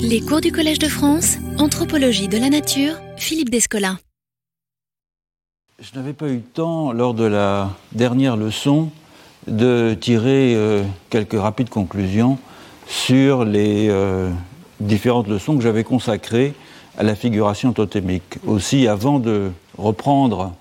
Les cours du Collège de France, Anthropologie de la Nature, Philippe Descola. Je n'avais pas eu le temps, lors de la dernière leçon, de tirer euh, quelques rapides conclusions sur les euh, différentes leçons que j'avais consacrées à la figuration totémique. Aussi, avant de reprendre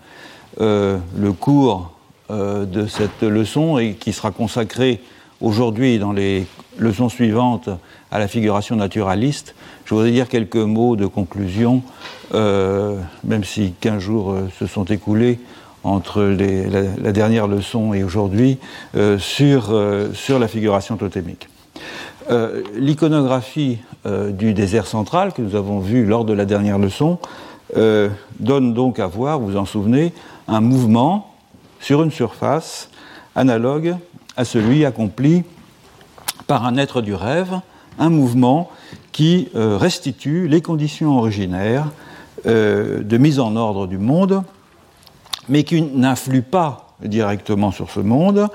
euh, le cours de cette leçon et qui sera consacré aujourd'hui dans les leçons suivantes à la figuration naturaliste, je voudrais dire quelques mots de conclusion, euh, même si 15 jours euh, se sont écoulés entre la, dernière leçon et aujourd'hui, euh, sur, sur la figuration totémique. L'iconographie du désert central que nous avons vu lors de la dernière leçon donne donc à voir, vous vous en souvenez, un mouvement sur une surface analogue à celui accompli par un être du rêve, un mouvement qui euh, restitue les conditions originaires euh, de mise en ordre du monde, mais qui n'influe pas directement sur ce monde,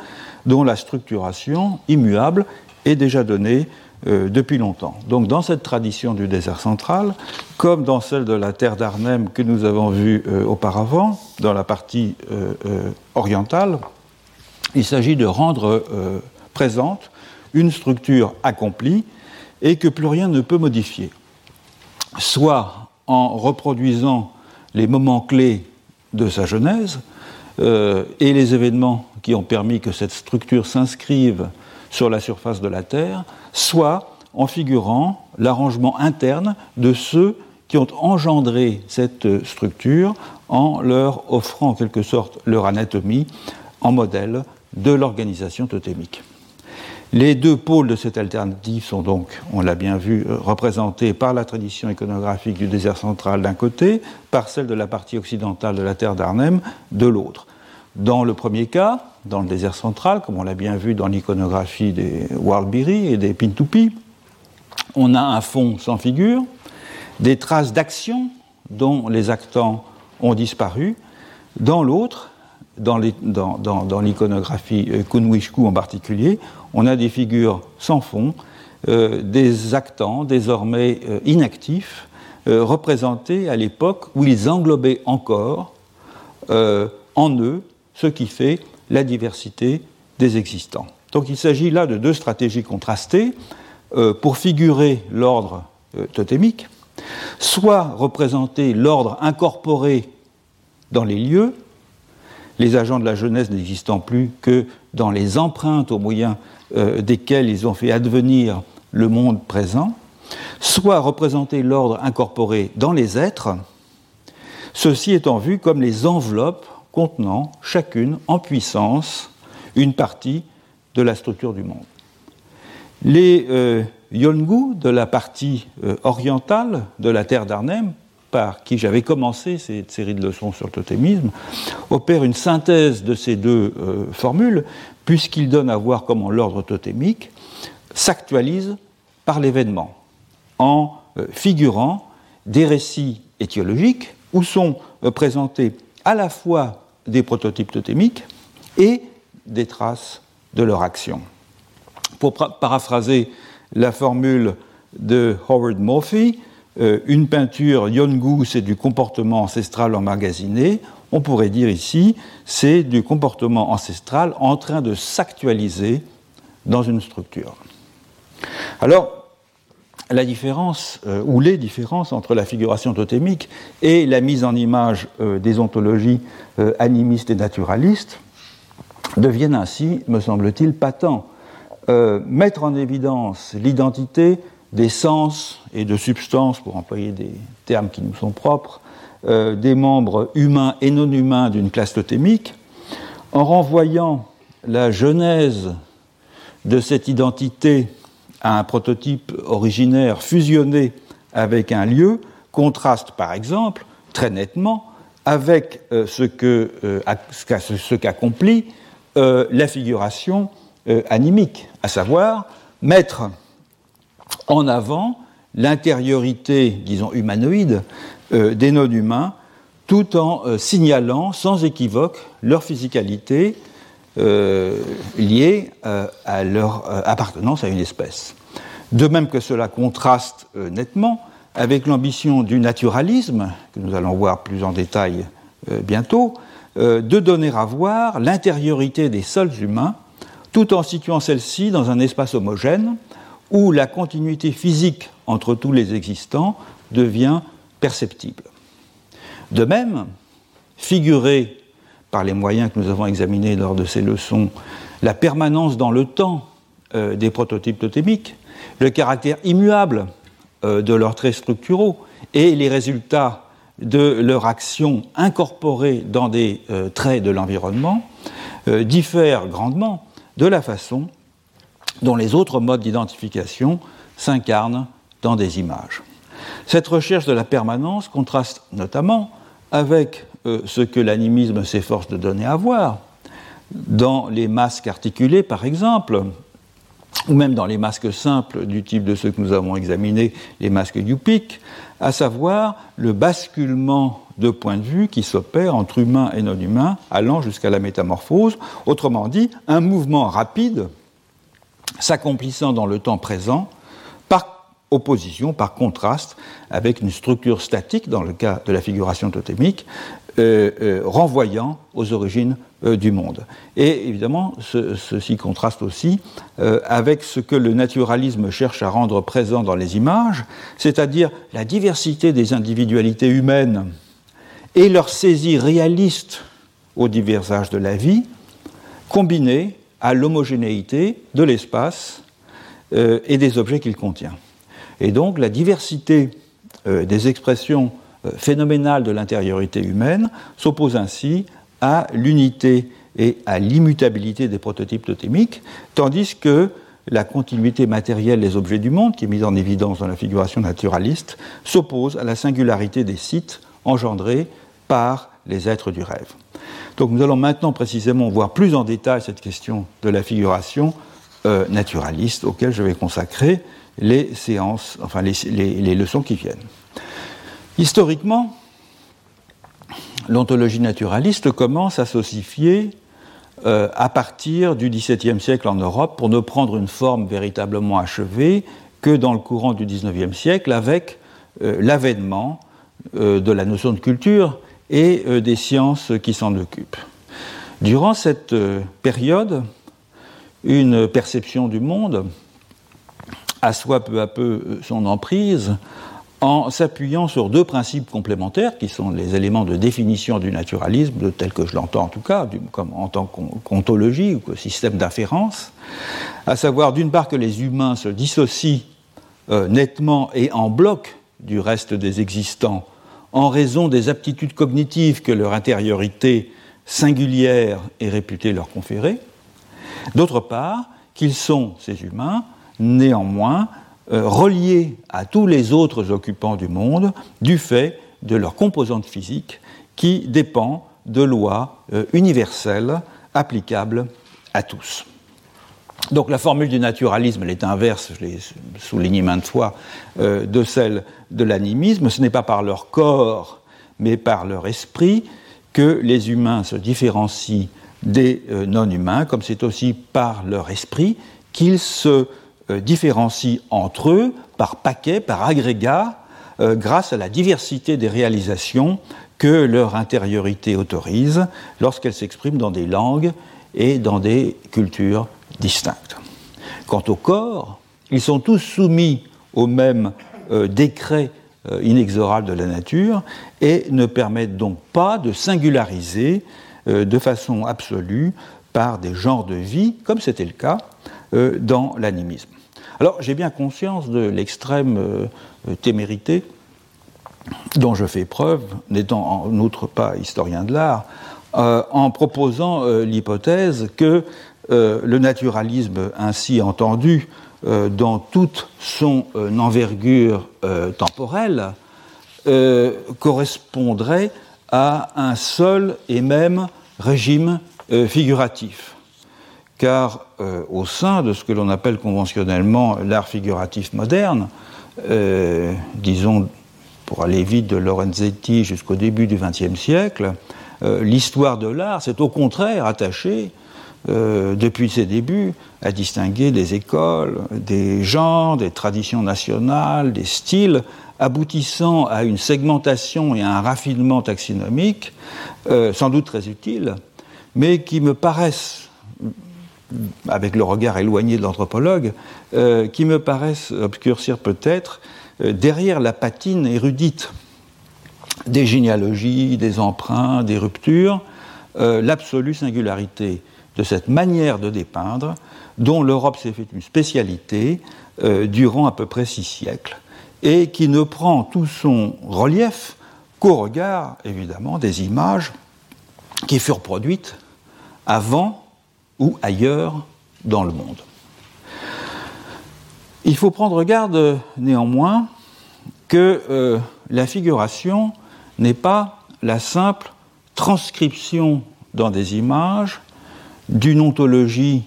dont la structuration immuable est déjà donnée euh, depuis longtemps. Donc dans cette tradition du désert central, comme dans celle de la terre d'Arnhem que nous avons vue auparavant, dans la partie orientale, il s'agit de rendre présente une structure accomplie et que plus rien ne peut modifier. Soit en reproduisant les moments clés de sa genèse euh, et les événements qui ont permis que cette structure s'inscrive sur la surface de la Terre, soit en figurant l'arrangement interne de ceux qui ont engendré cette structure en leur offrant en quelque sorte leur anatomie en modèle de l'organisation totémique. Les deux pôles de cette alternative sont donc, on l'a bien vu, euh, représentés par la tradition iconographique du désert central d'un côté, par celle de la partie occidentale de la terre d'Arnhem de l'autre. Dans le premier cas, dans le désert central, comme on l'a bien vu dans l'iconographie des Warlbiri et des Pintupi, on a un fond sans figure, des traces d'action dont les actants ont disparu. Dans l'autre, dans l'iconographie euh, Kunwishku en particulier, on a des figures sans fond, euh, des actants désormais euh, inactifs, représentés à l'époque où ils englobaient encore en eux ce qui fait la diversité des existants. Donc il s'agit là de deux stratégies contrastées pour figurer l'ordre totémique, soit représenter l'ordre incorporé dans les lieux, les agents de la jeunesse n'existant plus que dans les empreintes au moyen euh, desquelles ils ont fait advenir le monde présent, soit représenter l'ordre incorporé dans les êtres, ceci étant vu comme les enveloppes contenant chacune en puissance une partie de la structure du monde. Les euh, Yongu de la partie euh, orientale de la terre d'Arnhem par qui j'avais commencé cette série de leçons sur le totémisme, opère une synthèse de ces deux euh, formules, puisqu'il donne à voir comment l'ordre totémique s'actualise par l'événement, en euh, figurant des récits étiologiques où sont euh, présentés à la fois des prototypes totémiques et des traces de leur action. Pour paraphraser la formule de Howard Murphy, euh, une peinture Yongu, c'est du comportement ancestral emmagasiné. On pourrait dire ici, c'est du comportement ancestral en train de s'actualiser dans une structure. Alors, la différence, euh, ou les différences entre la figuration totémique et la mise en image euh, des ontologies animistes et naturalistes deviennent ainsi, me semble-t-il, patents. mettre en évidence l'identité des sens et de substances, pour employer des termes qui nous sont propres, euh, des membres humains et non humains d'une classe totémique, en renvoyant la genèse de cette identité à un prototype originaire fusionné avec un lieu, contraste par exemple très nettement avec euh, ce qu'accomplit euh, la figuration animique, à savoir mettre en avant l'intériorité, disons, humanoïde euh, des non-humains, tout en euh, signalant sans équivoque leur physicalité euh, liée à leur appartenance à une espèce. De même que cela contraste nettement avec l'ambition du naturalisme, que nous allons voir plus en détail bientôt, de donner à voir l'intériorité des sols humains tout en situant celle-ci dans un espace homogène où la continuité physique entre tous les existants devient perceptible. De même, figurer par les moyens que nous avons examinés lors de ces leçons la permanence dans le temps euh, des prototypes totémiques, le caractère immuable euh, de leurs traits structuraux et les résultats de leur action incorporée dans des euh, traits de l'environnement diffèrent grandement de la façon dont les autres modes d'identification s'incarnent dans des images. Cette recherche de la permanence contraste notamment avec euh, ce que l'animisme s'efforce de donner à voir dans les masques articulés, par exemple, ou même dans les masques simples du type de ceux que nous avons examinés, les masques Yupik, à savoir le basculement de point de vue qui s'opère entre humain et non humain, allant jusqu'à la métamorphose, autrement dit, un mouvement rapide s'accomplissant dans le temps présent par opposition, par contraste avec une structure statique, dans le cas de la figuration totémique, euh, euh, renvoyant aux origines euh, du monde. Et évidemment, ceci contraste aussi avec ce que le naturalisme cherche à rendre présent dans les images, c'est-à-dire la diversité des individualités humaines et leur saisie réaliste aux divers âges de la vie, combinée à l'homogénéité de l'espace euh, et des objets qu'il contient. Et donc la diversité euh, des expressions euh, phénoménales de l'intériorité humaine s'oppose ainsi à l'unité et à l'immutabilité des prototypes totémiques, tandis que la continuité matérielle des objets du monde, qui est mise en évidence dans la figuration naturaliste, s'oppose à la singularité des sites engendrés par les êtres du rêve. Donc nous allons maintenant précisément voir plus en détail cette question de la figuration euh, naturaliste auquel je vais consacrer les séances, enfin les, leçons qui viennent. Historiquement, l'ontologie naturaliste commence à s'ossifier euh, à partir du XVIIe siècle en Europe pour ne prendre une forme véritablement achevée que dans le courant du XIXe siècle avec euh, l'avènement de la notion de culture et euh, des sciences qui s'en occupent. Durant cette euh, période, une perception du monde assoit peu à peu euh, son emprise en s'appuyant sur deux principes complémentaires qui sont les éléments de définition du naturalisme, tel que je l'entends en tout cas, comme en tant qu'ontologie ou système d'inférence, à savoir d'une part que les humains se dissocient nettement et en bloc du reste des existants en raison des aptitudes cognitives que leur intériorité singulière est réputée leur conférer. D'autre part, qu'ils sont, ces humains, néanmoins, euh, reliés à tous les autres occupants du monde du fait de leur composante physique qui dépend de lois euh, universelles applicables à tous. Donc la formule du naturalisme, elle est inverse, je l'ai souligné maintes fois, euh, de celle de l'animisme. Ce n'est pas par leur corps, mais par leur esprit que les humains se différencient des euh, non-humains, comme c'est aussi par leur esprit qu'ils se euh, différencient entre eux par paquets, par agrégats, grâce à la diversité des réalisations que leur intériorité autorise lorsqu'elle s'exprime dans des langues et dans des cultures distinctes. Quant au corps, ils sont tous soumis au même euh, décret euh, inexorable de la nature et ne permettent donc pas de singulariser euh, de façon absolue par des genres de vie, comme c'était le cas dans l'animisme. Alors j'ai bien conscience de l'extrême témérité dont je fais preuve, n'étant en outre pas historien de l'art, en proposant l'hypothèse que euh, le naturalisme ainsi entendu euh, dans toute son euh, envergure temporelle correspondrait à un seul et même régime figuratif. Car au sein de ce que l'on appelle conventionnellement l'art figuratif moderne, disons pour aller vite de Lorenzetti jusqu'au début du XXe siècle, l'histoire de l'art s'est au contraire attachée depuis ses débuts, à distinguer des écoles, des genres, des traditions nationales, des styles, aboutissant à une segmentation et à un raffinement taxinomique, sans doute très utile, mais qui me paraissent avec le regard éloigné de l'anthropologue, euh, qui me paraissent obscurcir peut-être euh, derrière la patine érudite des généalogies, des emprunts, des ruptures, euh, l'absolue singularité de cette manière de dépeindre dont l'Europe s'est fait une spécialité durant à peu près six siècles et qui ne prend tout son relief qu'au regard, évidemment, des images qui furent produites avant ou ailleurs dans le monde. Il faut prendre garde néanmoins que euh, la figuration n'est pas la simple transcription dans des images d'une ontologie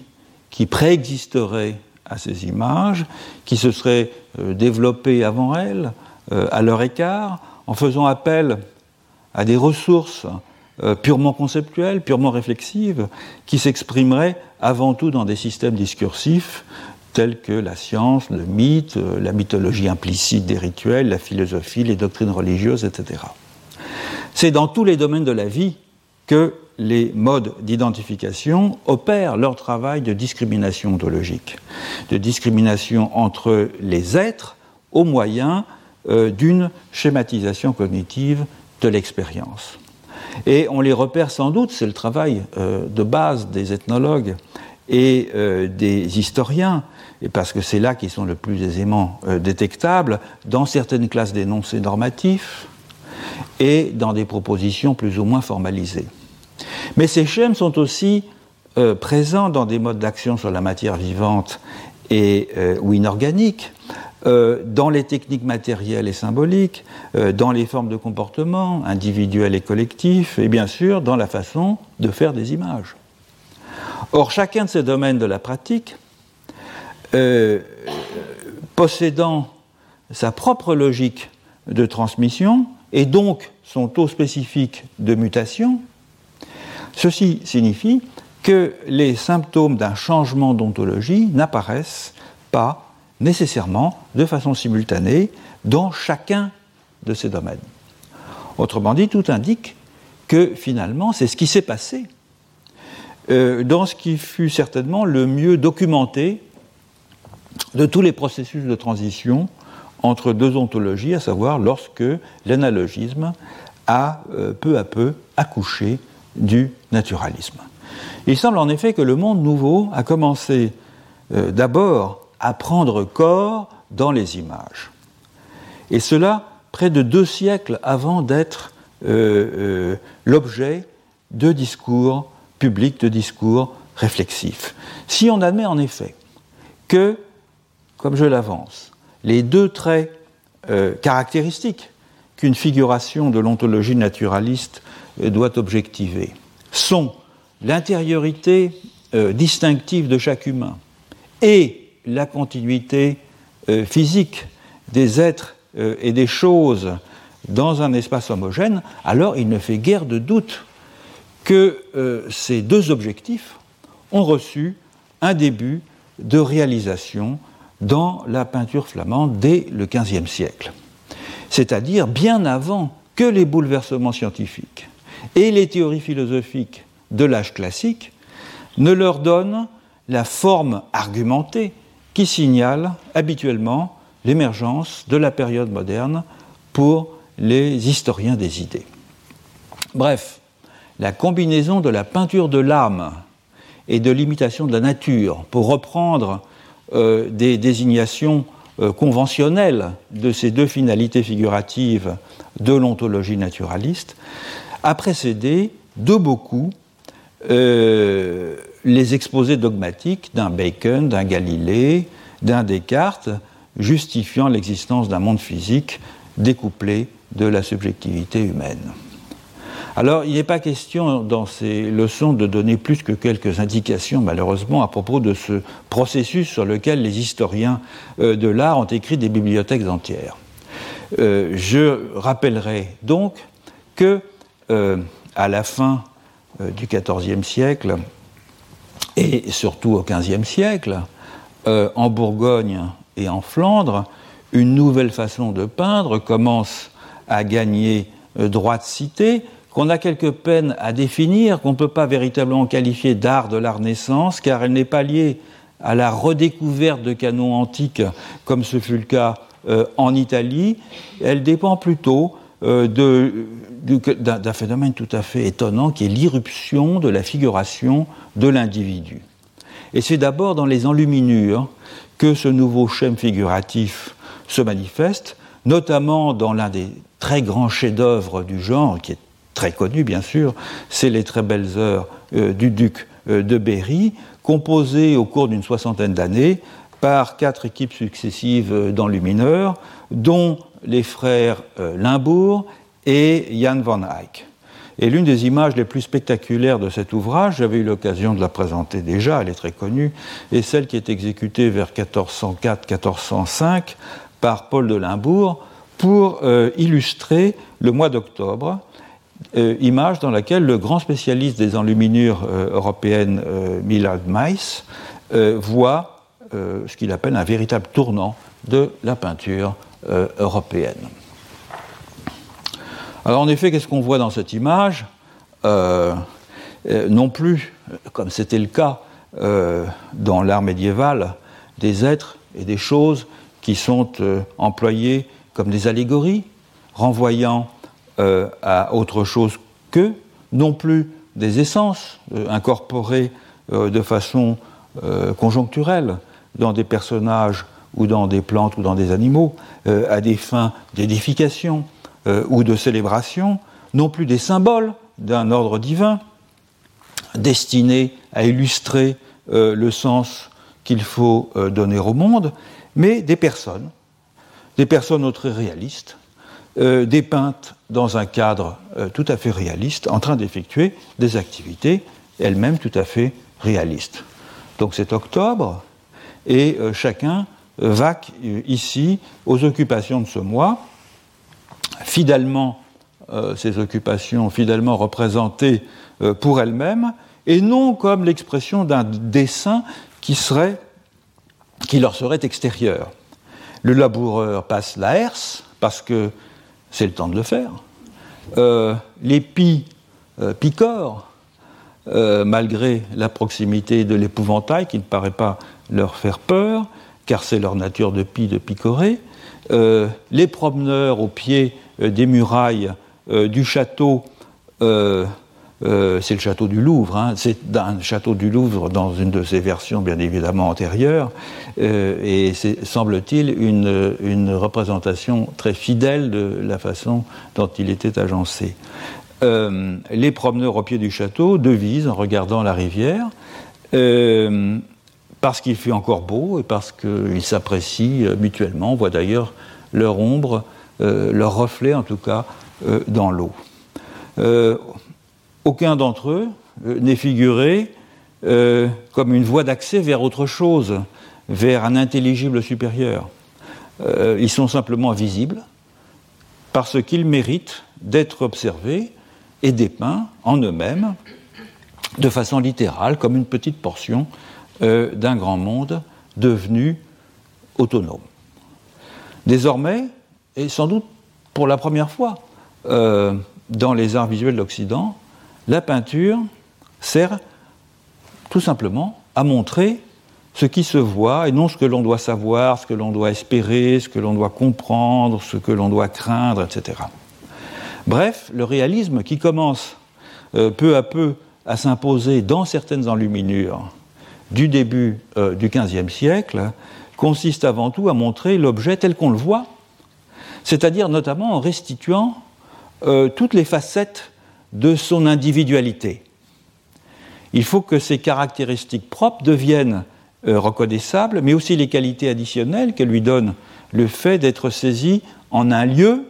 qui préexisterait à ces images, qui se serait euh, développée avant elles, euh, à leur écart, en faisant appel à des ressources euh, purement conceptuelle, purement réflexive, qui s'exprimerait avant tout dans des systèmes discursifs tels que la science, le mythe, la mythologie implicite des rituels, la philosophie, les doctrines religieuses, etc. C'est dans tous les domaines de la vie que les modes d'identification opèrent leur travail de discrimination ontologique, de discrimination entre les êtres au moyen euh, d'une schématisation cognitive de l'expérience. Et on les repère sans doute, c'est le travail euh, de base des ethnologues et euh, des historiens, parce que c'est là qu'ils sont le plus aisément détectables, dans certaines classes d'énoncés normatifs et dans des propositions plus ou moins formalisées. Mais ces schèmes sont aussi présents dans des modes d'action sur la matière vivante et, ou inorganique, euh, dans les techniques matérielles et symboliques, euh, dans les formes de comportement individuels et collectifs, et bien sûr dans la façon de faire des images. Or, chacun de ces domaines de la pratique, euh, possédant sa propre logique de transmission et donc son taux spécifique de mutation, ceci signifie que les symptômes d'un changement d'ontologie n'apparaissent pas nécessairement de façon simultanée dans chacun de ces domaines. Autrement dit, tout indique que finalement, c'est ce qui s'est passé euh, dans ce qui fut certainement le mieux documenté de tous les processus de transition entre deux ontologies, à savoir lorsque l'analogisme a euh, peu à peu accouché du naturalisme. Il semble en effet que le monde nouveau a commencé euh, d'abord à prendre corps dans les images. Et cela près de deux siècles avant d'être euh, euh, l'objet de discours publics, de discours réflexifs. Si on admet en effet que, comme je l'avance, les deux traits caractéristiques qu'une figuration de l'ontologie naturaliste doit objectiver sont l'intériorité distinctive de chaque humain et la continuité euh, physique des êtres euh, et des choses dans un espace homogène, alors il ne fait guère de doute que euh, ces deux objectifs ont reçu un début de réalisation dans la peinture flamande dès le XVe siècle, c'est-à-dire bien avant que les bouleversements scientifiques et les théories philosophiques de l'âge classique ne leur donnent la forme argumentée qui signale habituellement l'émergence de la période moderne pour les historiens des idées. Bref, la combinaison de la peinture de l'âme et de l'imitation de la nature, pour reprendre euh, des désignations euh, conventionnelles de ces deux finalités figuratives de l'ontologie naturaliste, a précédé de beaucoup euh, les exposés dogmatiques d'un Bacon, d'un Galilée, d'un Descartes, justifiant l'existence d'un monde physique découplé de la subjectivité humaine. Alors, il n'est pas question dans ces leçons de donner plus que quelques indications, malheureusement, à propos de ce processus sur lequel les historiens euh, de l'art ont écrit des bibliothèques entières. Euh, je rappellerai donc que, à la fin du XIVe siècle, et surtout au XVe siècle, en Bourgogne et en Flandre, une nouvelle façon de peindre commence à gagner droit de cité, qu'on a quelque peine à définir, qu'on ne peut pas véritablement qualifier d'art de la Renaissance, car elle n'est pas liée à la redécouverte de canons antiques, comme ce fut le cas euh, en Italie. Elle dépend plutôt euh, d'un phénomène tout à fait étonnant, qui est l'irruption de la figuration de l'individu. Et c'est d'abord dans les enluminures que ce nouveau schème figuratif se manifeste, notamment dans l'un des très grands chefs-d'œuvre du genre, qui est très connu bien sûr, c'est les très belles heures euh, du duc euh, de Berry, composées au cours d'une soixantaine d'années par quatre équipes successives euh, d'enlumineurs, dont les frères Limbourg et Jan van Eyck. Et l'une des images les plus spectaculaires de cet ouvrage, j'avais eu l'occasion de la présenter déjà, elle est très connue, est celle qui est exécutée vers 1404-1405 par Paul de Limbourg pour illustrer le mois d'octobre euh, image dans laquelle le grand spécialiste des enluminures euh, européennes, euh, Millard Meiss, voit ce qu'il appelle un véritable tournant de la peinture européenne. Alors en effet, qu'est-ce qu'on voit dans cette image Non plus, comme c'était le cas dans l'art médiéval, des êtres et des choses qui sont employés comme des allégories, renvoyant euh, à autre chose que, non plus des essences euh, incorporées euh, de façon conjoncturelle dans des personnages ou dans des plantes ou dans des animaux, à des fins d'édification ou de célébration, non plus des symboles d'un ordre divin destinés à illustrer le sens qu'il faut donner au monde, mais des personnes, des personnes très réalistes, euh, dépeintes dans un cadre euh, tout à fait réaliste, en train d'effectuer des activités elles-mêmes tout à fait réalistes. Donc c'est octobre, et euh, chacun va ici aux occupations de ce mois, fidèlement, ces occupations fidèlement représentées pour elles-mêmes, et non comme l'expression d'un dessin qui, leur serait extérieur. Le laboureur passe la herse parce que c'est le temps de le faire. Euh, euh, euh, malgré la proximité de l'épouvantail qui ne paraît pas leur faire peur, car c'est leur nature de pie de picorer. les promeneurs au pied des murailles du château euh, c'est le château du Louvre. Hein. C'est un château du Louvre dans une de ses versions, bien évidemment antérieures, euh, et c'est, semble-t-il, une, représentation très fidèle de la façon dont il était agencé. Euh, les promeneurs au pied du château devisent en regardant la rivière, parce qu'il fait encore beau et parce qu'ils s'apprécient mutuellement. On voit d'ailleurs leur ombre, leur reflet en tout cas, dans l'eau aucun d'entre eux euh, n'est figuré euh, comme une voie d'accès vers autre chose, vers un intelligible supérieur. Euh, ils sont simplement visibles parce qu'ils méritent d'être observés et dépeints en eux-mêmes de façon littérale, comme une petite portion d'un grand monde devenu autonome. Désormais, et sans doute pour la première fois dans les arts visuels d'Occident, la peinture sert tout simplement à montrer ce qui se voit et non ce que l'on doit savoir, ce que l'on doit espérer, ce que l'on doit comprendre, ce que l'on doit craindre, etc. Bref, le réalisme qui commence euh, peu à peu à s'imposer dans certaines enluminures du début euh, du XVe siècle consiste avant tout à montrer l'objet tel qu'on le voit, c'est-à-dire notamment en restituant euh, toutes les facettes de son individualité. Il faut que ces caractéristiques propres deviennent euh, reconnaissables, mais aussi les qualités additionnelles que lui donne le fait d'être saisi en un lieu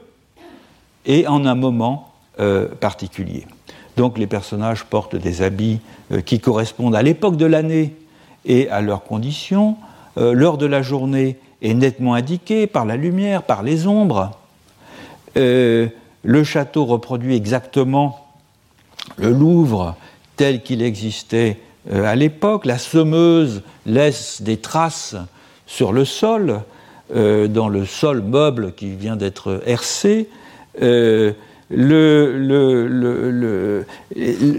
et en un moment particulier. Donc les personnages portent des habits qui correspondent à l'époque de l'année et à leurs conditions. L'heure de la journée est nettement indiquée par la lumière, par les ombres. le château reproduit exactement le Louvre tel qu'il existait à l'époque. La semeuse laisse des traces sur le sol, dans le sol meuble qui vient d'être hercé.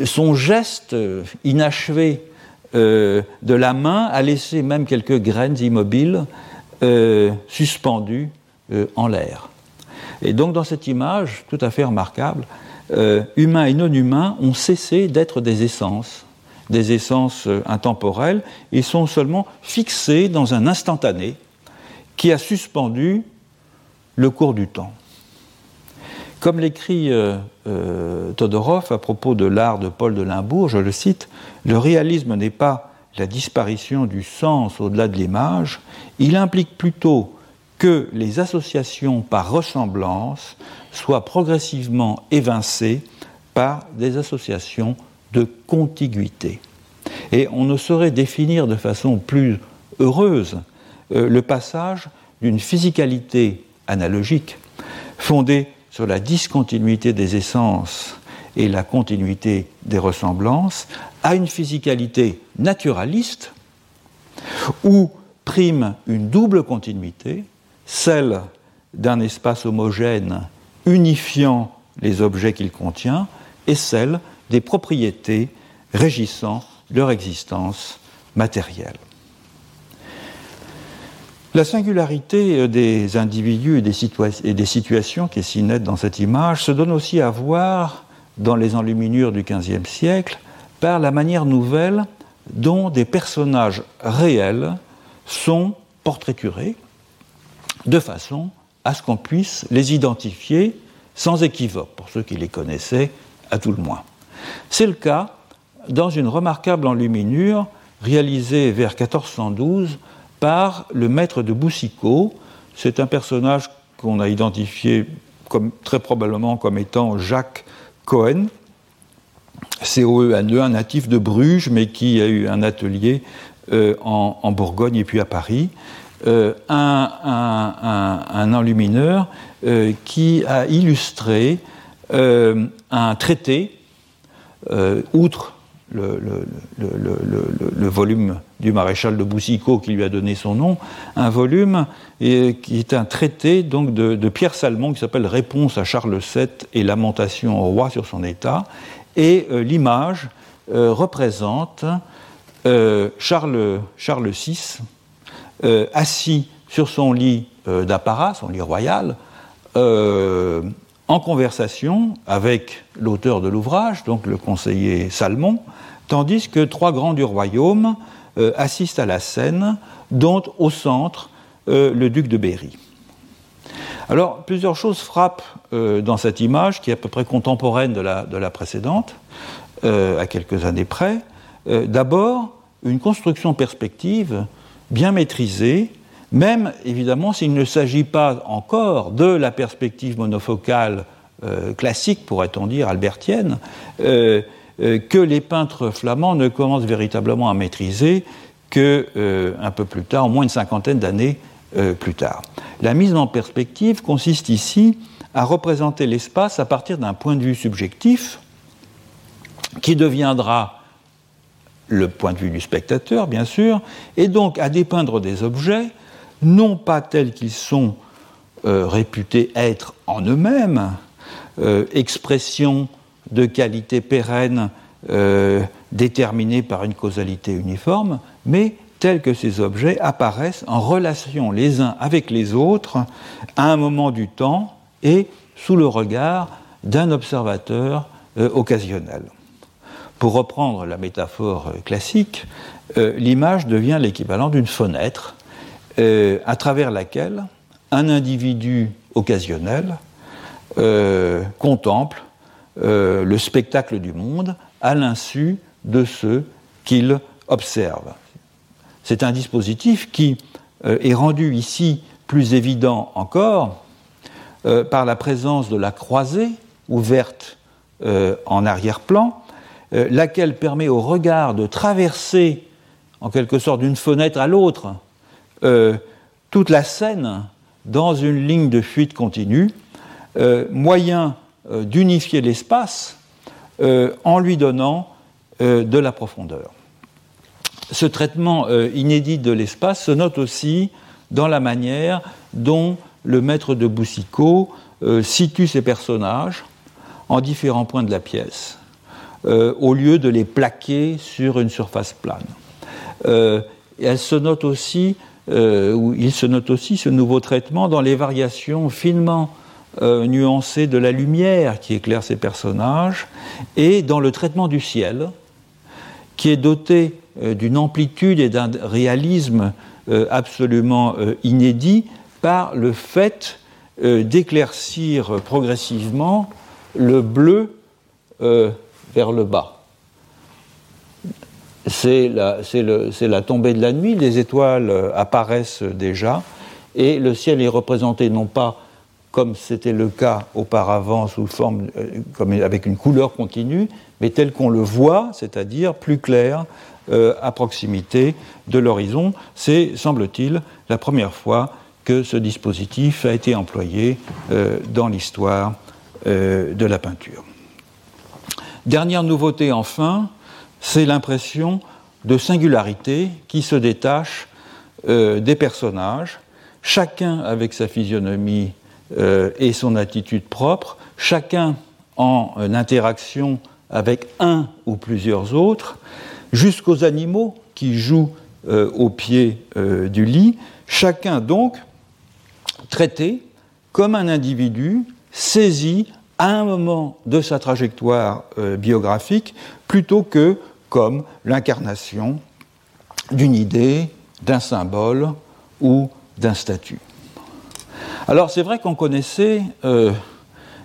son geste inachevé de la main a laissé même quelques graines immobiles suspendues en l'air. Et donc dans cette image, tout à fait remarquable, euh, humains et non humains ont cessé d'être des essences, des essences euh, intemporelles, ils sont seulement fixés dans un instantané qui a suspendu le cours du temps. Comme l'écrit euh, Todorov à propos de l'art de Paul de Limbourg, je le cite, le réalisme n'est pas la disparition du sens au-delà de l'image, il implique plutôt que les associations par ressemblance soient progressivement évincées par des associations de contiguïté. Et on ne saurait définir de façon plus heureuse euh, le passage d'une physicalité analogique fondée sur la discontinuité des essences et la continuité des ressemblances à une physicalité naturaliste où prime une double continuité, celle d'un espace homogène unifiant les objets qu'il contient et celle des propriétés régissant leur existence matérielle. La singularité des individus et des, situations qui est si nette dans cette image se donne aussi à voir dans les enluminures du XVe siècle par la manière nouvelle dont des personnages réels sont portraiturés, de façon à ce qu'on puisse les identifier sans équivoque, pour ceux qui les connaissaient à tout le moins. C'est le cas dans une remarquable enluminure réalisée vers 1412 par le maître de Boussicot. C'est un personnage qu'on a identifié très probablement comme étant Jacques Cohen, C-O-E-N-E, un natif de Bruges, mais qui a eu un atelier euh, en, Bourgogne et puis à Paris. Euh, un, enlumineur euh, qui a illustré un traité, outre le, volume du maréchal de Boussicot qui lui a donné son nom, un volume qui est un traité donc de, Pierre Salmon qui s'appelle Réponse à Charles VII et lamentation au roi sur son état. Et l'image représente Charles, Charles VI, euh, assis sur son lit euh, d'apparat, son lit royal, euh, en conversation avec l'auteur de l'ouvrage, donc le conseiller Salmon, tandis que trois grands du royaume assistent à la scène, dont au centre le duc de Berry. Alors, plusieurs choses frappent dans cette image, qui est à peu près contemporaine de la, de la précédente, à quelques années près. D'abord, une construction perspective bien maîtrisé, même évidemment s'il ne s'agit pas encore de la perspective monofocale euh, classique, pourrait-on dire, albertienne, euh, euh, que les peintres flamands ne commencent véritablement à maîtriser qu'un peu plus tard, au moins une cinquantaine d'années plus tard. La mise en perspective consiste ici à représenter l'espace à partir d'un point de vue subjectif qui deviendra le point de vue du spectateur, bien sûr, et donc à dépeindre des objets, non pas tels qu'ils sont euh, réputés être en eux-mêmes, euh, expression de qualité pérenne euh, déterminée par une causalité uniforme, mais tels que ces objets apparaissent en relation les uns avec les autres à un moment du temps et sous le regard d'un observateur occasionnel. Pour reprendre la métaphore euh, classique, euh, l'image devient l'équivalent d'une fenêtre euh, à travers laquelle un individu occasionnel contemple le spectacle du monde à l'insu de ceux qu'il observe. C'est un dispositif qui est rendu ici plus évident encore par la présence de la croisée ouverte en arrière-plan, euh, laquelle permet au regard de traverser en quelque sorte d'une fenêtre à l'autre euh, toute la scène dans une ligne de fuite continue, euh, moyen d'unifier l'espace en lui donnant de la profondeur. ce traitement euh, inédit de l'espace se note aussi dans la manière dont le maître de Boussicot euh, situe ses personnages en différents points de la pièce, euh, au lieu de les plaquer sur une surface plane. elle se note aussi, il se note aussi ce nouveau traitement dans les variations finement nuancées de la lumière qui éclaire ces personnages et dans le traitement du ciel, qui est doté euh, d'une amplitude et d'un réalisme euh, absolument euh, inédit par le fait d'éclaircir progressivement le bleu vers le bas. C'est la, tombée de la nuit, les étoiles apparaissent déjà, et le ciel est représenté non pas comme c'était le cas auparavant sous forme, comme avec une couleur continue, mais tel qu'on le voit, c'est-à-dire plus clair, euh, à proximité de l'horizon. C'est, semble-t-il, la première fois que ce dispositif a été employé euh, dans l'histoire euh, de la peinture. Dernière nouveauté enfin, c'est l'impression de singularité qui se détache des personnages, chacun avec sa physionomie et son attitude propre, chacun en interaction avec un ou plusieurs autres, jusqu'aux animaux qui jouent euh, au pied euh, du lit, chacun donc traité comme un individu saisi à un moment de sa trajectoire euh, biographique plutôt que comme l'incarnation d'une idée, d'un symbole ou d'un statut. Alors c'est vrai qu'on connaissait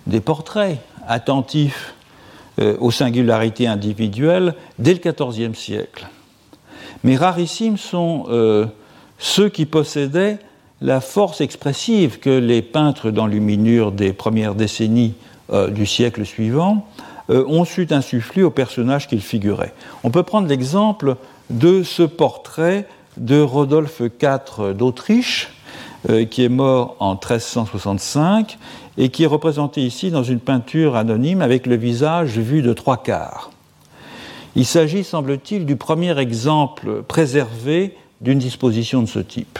des portraits attentifs euh, aux singularités individuelles dès le XIVe siècle. Mais rarissimes sont euh, ceux qui possédaient la force expressive que les peintres d'enluminure des premières décennies euh, du siècle suivant ont su insuffler aux personnages qu'ils figuraient. On peut prendre l'exemple de ce portrait de Rodolphe IV d'Autriche, qui est mort en 1365 et qui est représenté ici dans une peinture anonyme avec le visage vu de trois quarts. Il s'agit, semble-t-il, du premier exemple préservé d'une disposition de ce type.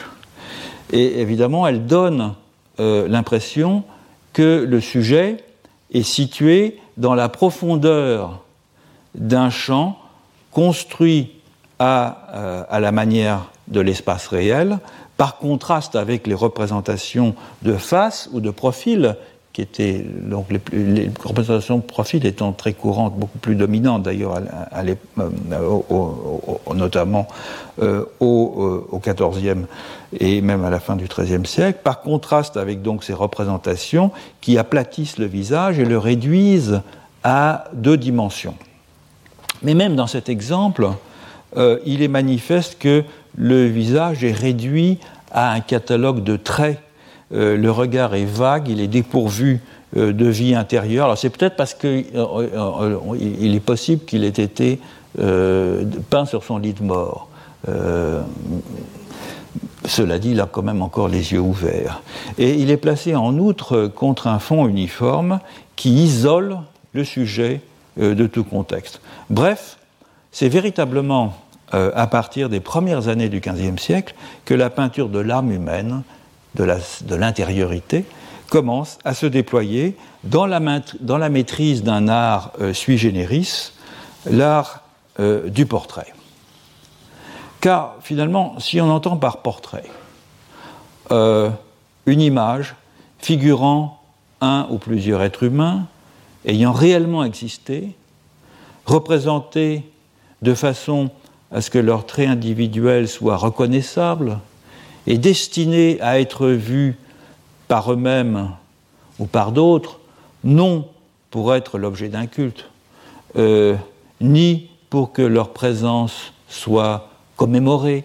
Et évidemment, elle donne euh, l'impression que le sujet est situé dans la profondeur d'un champ construit à, euh, à la manière de l'espace réel, par contraste avec les représentations de face ou de profil, qui étaient donc les, représentations de profil étant très courantes, beaucoup plus dominantes d'ailleurs, euh, notamment euh, au, XIVe et même à la fin du XIIIe siècle, par contraste avec donc ces représentations qui aplatissent le visage et le réduisent à deux dimensions. Mais même dans cet exemple, euh, il est manifeste que le visage est réduit à un catalogue de traits. Euh, le regard est vague, il est dépourvu euh, de vie intérieure. C'est peut-être parce qu'il est possible qu'il ait été peint sur son lit de mort. Cela dit, il a quand même encore les yeux ouverts. Et il est placé en outre contre un fond uniforme qui isole le sujet de tout contexte. Bref, c'est véritablement euh, à partir des premières années du XVe siècle que la peinture de l'âme humaine, de l'intériorité, commence à se déployer dans la, maîtrise d'un art euh, sui generis, l'art euh, du portrait. Car finalement, si on entend par portrait une image figurant un ou plusieurs êtres humains ayant réellement existé, représentée de façon à ce que leurs traits individuels soient reconnaissables et destinés à être vus par eux-mêmes ou par d'autres, non pour être l'objet d'un culte, euh, ni pour que leur présence soit commémorée,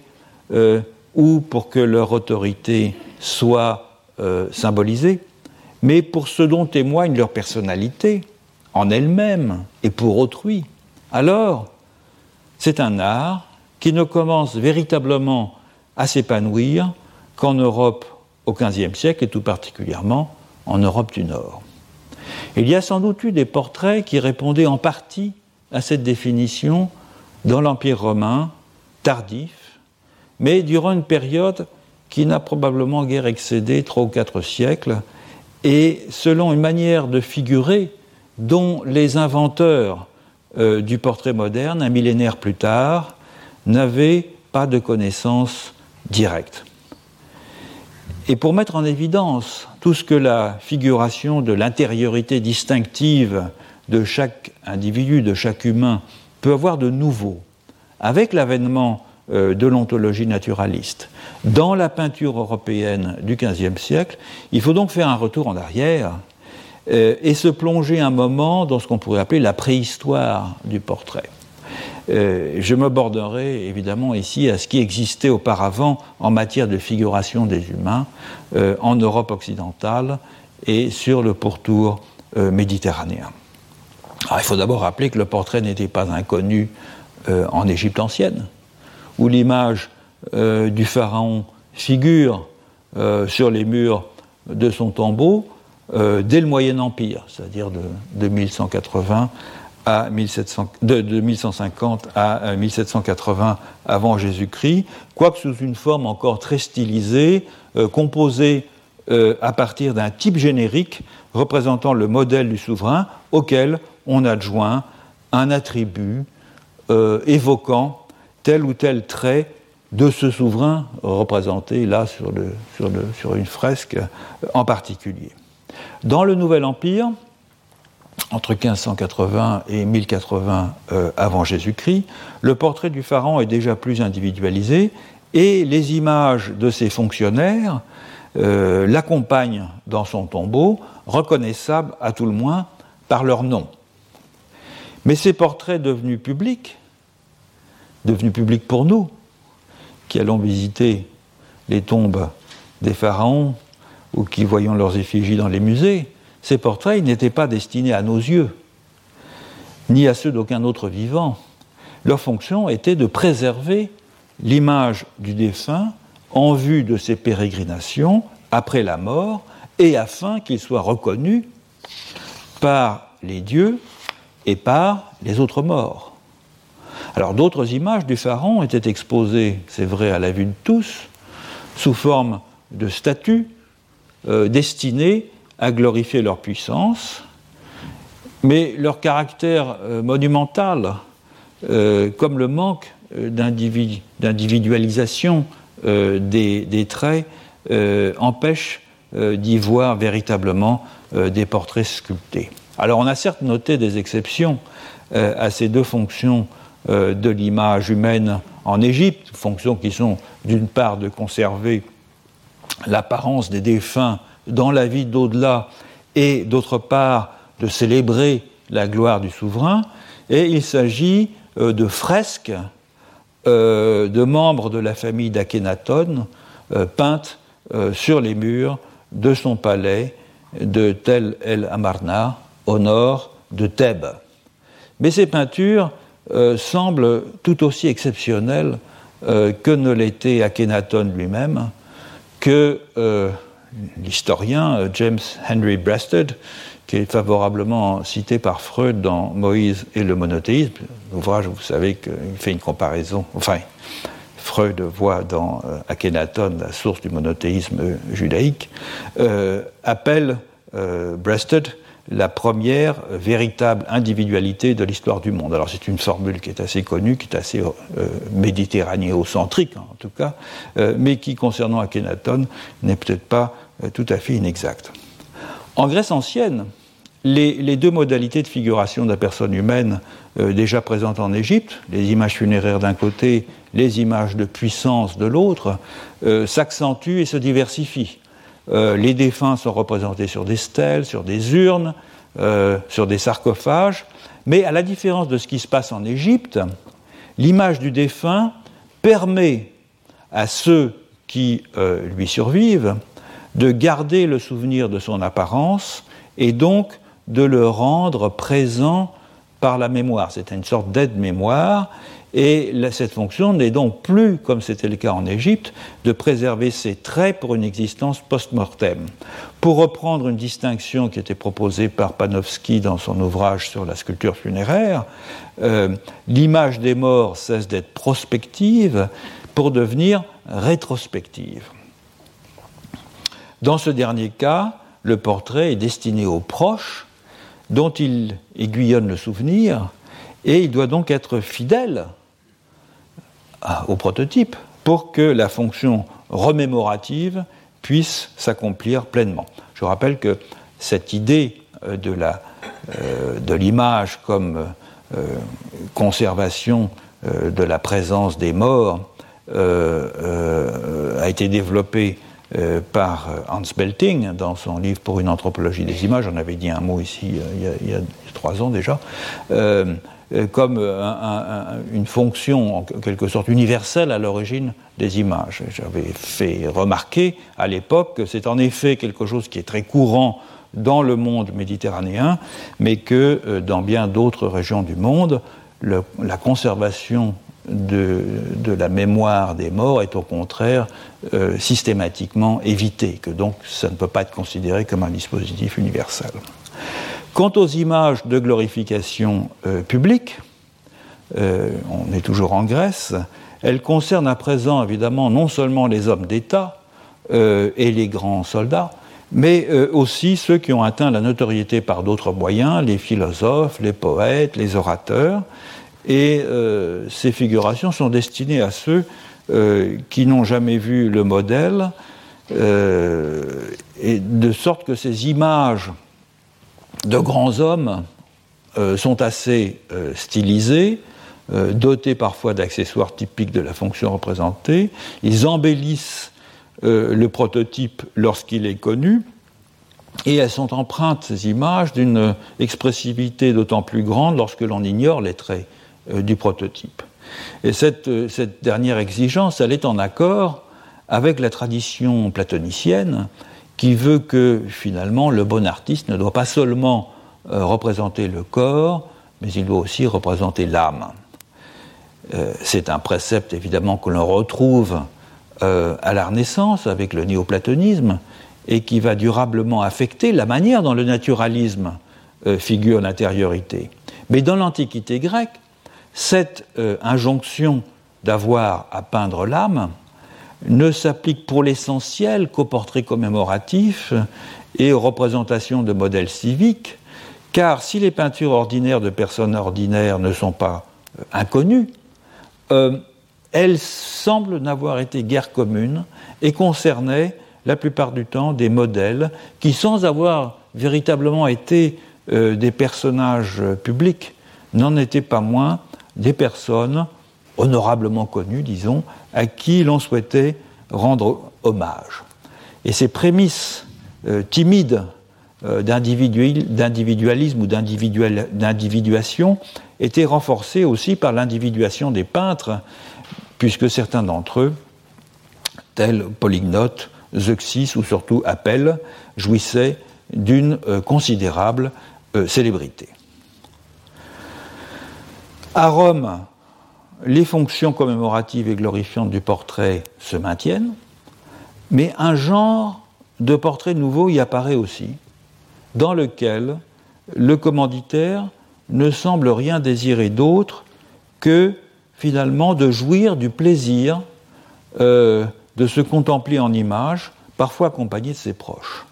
euh, ou pour que leur autorité soit euh, symbolisée, mais pour ce dont témoigne leur personnalité en elle-même et pour autrui. Alors, c'est un art qui ne commence véritablement à s'épanouir qu'en Europe au XVe siècle et tout particulièrement en Europe du Nord. Il y a sans doute eu des portraits qui répondaient en partie à cette définition dans l'Empire romain tardif, mais durant une période qui n'a probablement guère excédé trois ou quatre siècles, et selon une manière de figurer dont les inventeurs euh, du portrait moderne, un millénaire plus tard, n'avaient pas de connaissance directe. Et pour mettre en évidence tout ce que la figuration de l'intériorité distinctive de chaque individu, de chaque humain, peut avoir de nouveau, avec l'avènement euh, de l'ontologie naturaliste, dans la peinture européenne du XVe siècle, il faut donc faire un retour en arrière euh, et se plonger un moment dans ce qu'on pourrait appeler la préhistoire du portrait. Euh, je me borderai évidemment ici à ce qui existait auparavant en matière de figuration des humains euh, en Europe occidentale et sur le pourtour euh, méditerranéen. il faut d'abord rappeler que le portrait n'était pas inconnu en Égypte ancienne, où l'image du pharaon figure sur les murs de son tombeau dès le Moyen Empire, c'est-à-dire de, de 1180 de, 1150 à 1780 euh, avant Jésus-Christ, quoique sous une forme encore très stylisée, euh, composée euh, à partir d'un type générique représentant le modèle du souverain auquel on adjoint un attribut évoquant tel ou tel trait de ce souverain représenté là sur, sur une fresque en particulier. Dans le Nouvel Empire, entre 1580 et 1080 euh, avant Jésus-Christ, le portrait du pharaon est déjà plus individualisé et les images de ses fonctionnaires euh, l'accompagnent dans son tombeau, reconnaissables à tout le moins par leur nom. Mais ces portraits devenus publics, devenus publics pour nous, qui allons visiter les tombes des pharaons ou qui voyons leurs effigies dans les musées, ces portraits n'étaient pas destinés à nos yeux, ni à ceux d'aucun autre vivant. Leur fonction était de préserver l'image du défunt en vue de ses pérégrinations après la mort et afin qu'il soit reconnu par les dieux et par les autres morts. Alors d'autres images du pharaon étaient exposées, c'est vrai, à la vue de tous, sous forme de statues euh, destinées à glorifier leur puissance, mais leur caractère euh, monumental, euh, comme le manque euh, d'individualisation des, traits, empêche d'y voir véritablement des portraits sculptés. Alors on a certes noté des exceptions à ces deux fonctions de l'image humaine en Égypte, fonctions qui sont d'une part de conserver l'apparence des défunts dans la vie d'au-delà et d'autre part de célébrer la gloire du souverain. Et il s'agit euh, de fresques euh, de membres de la famille d'Akhenaton euh, peintes sur les murs de son palais de Tel el Amarna au nord de Thèbes. Mais ces peintures semblent tout aussi exceptionnelles que ne l'était Akhenaton lui-même, que l'historien euh, James Henry Breasted, qui est favorablement cité par Freud dans Moïse et le monothéisme, l'ouvrage, vous savez qu'il fait une comparaison, enfin, Freud voit dans euh, Akhenaton la source du monothéisme judaïque, euh, appelle Breasted la première véritable individualité de l'histoire du monde. Alors c'est une formule qui est assez connue, qui est assez méditerranéocentrique en tout cas, mais qui concernant Akhenaton n'est peut-être pas euh, tout à fait inexact. En Grèce ancienne, les, deux modalités de figuration de la personne humaine euh, déjà présentes en Égypte, les images funéraires d'un côté, les images de puissance de l'autre, euh, s'accentuent et se diversifient. Les défunts sont représentés sur des stèles, sur des urnes, sur des sarcophages, mais à la différence de ce qui se passe en Égypte, l'image du défunt permet à ceux qui lui survivent de garder le souvenir de son apparence et donc de le rendre présent par la mémoire. C'était une sorte d'aide-mémoire. Et cette fonction n'est donc plus, comme c'était le cas en Égypte, de préserver ses traits pour une existence post-mortem. Pour reprendre une distinction qui était proposée par Panofsky dans son ouvrage sur la sculpture funéraire, euh, l'image des morts cesse d'être prospective pour devenir rétrospective. Dans ce dernier cas, le portrait est destiné aux proches, dont il aiguillonne le souvenir, et il doit donc être fidèle au prototype pour que la fonction remémorative puisse s'accomplir pleinement. Je rappelle que cette idée euh, euh, de l'image comme euh, conservation de la présence des morts a été développée par Hans Belting dans son livre Pour une anthropologie des images. J'en avais dit un mot ici il y a, trois ans déjà. Euh, comme euh, une fonction en quelque sorte universelle à l'origine des images. J'avais fait remarquer à l'époque que c'est en effet quelque chose qui est très courant dans le monde méditerranéen, mais que euh, dans bien d'autres régions du monde, la conservation de, la mémoire des morts est au contraire systématiquement évitée, que donc ça ne peut pas être considéré comme un dispositif universel. Quant aux images de glorification euh, publique, euh, on est toujours en Grèce, elles concernent à présent évidemment non seulement les hommes d'État euh, et les grands soldats, mais aussi ceux qui ont atteint la notoriété par d'autres moyens, les philosophes, les poètes, les orateurs. Et ces figurations sont destinées à ceux qui n'ont jamais vu le modèle, de sorte que ces images de grands hommes euh, sont assez euh, stylisés, euh, dotés parfois d'accessoires typiques de la fonction représentée. Ils embellissent le prototype lorsqu'il est connu. Et elles sont empreintes, ces images, d'une expressivité d'autant plus grande lorsque l'on ignore les traits du prototype. Et cette, cette, dernière exigence, elle est en accord avec la tradition platonicienne qui veut que finalement le bon artiste ne doit pas seulement euh, représenter le corps, mais il doit aussi représenter l'âme. Euh, c'est un précepte évidemment que l'on retrouve euh, à la Renaissance avec le néoplatonisme et qui va durablement affecter la manière dont le naturalisme figure l'intériorité. Mais dans l'Antiquité grecque, cette injonction d'avoir à peindre l'âme, ne s'applique pour l'essentiel qu'aux portraits commémoratifs et aux représentations de modèles civiques, car si les peintures ordinaires de personnes ordinaires ne sont pas euh, inconnues, euh, elles semblent n'avoir été guère communes et concernaient la plupart du temps des modèles qui, sans avoir véritablement été euh, des personnages publics, n'en étaient pas moins des personnes honorablement connu, disons, à qui l'on souhaitait rendre hommage. Et ces prémices euh, timides euh, d'individualisme ou d'individuation étaient renforcées aussi par l'individuation des peintres, puisque certains d'entre eux, tels Polygnote, Zeuxis ou surtout Appel, jouissaient d'une euh, considérable célébrité. À Rome, les fonctions commémoratives et glorifiantes du portrait se maintiennent, mais un genre de portrait nouveau y apparaît aussi, dans lequel le commanditaire ne semble rien désirer d'autre que finalement de jouir du plaisir euh, de se contempler en image, parfois accompagné de ses proches.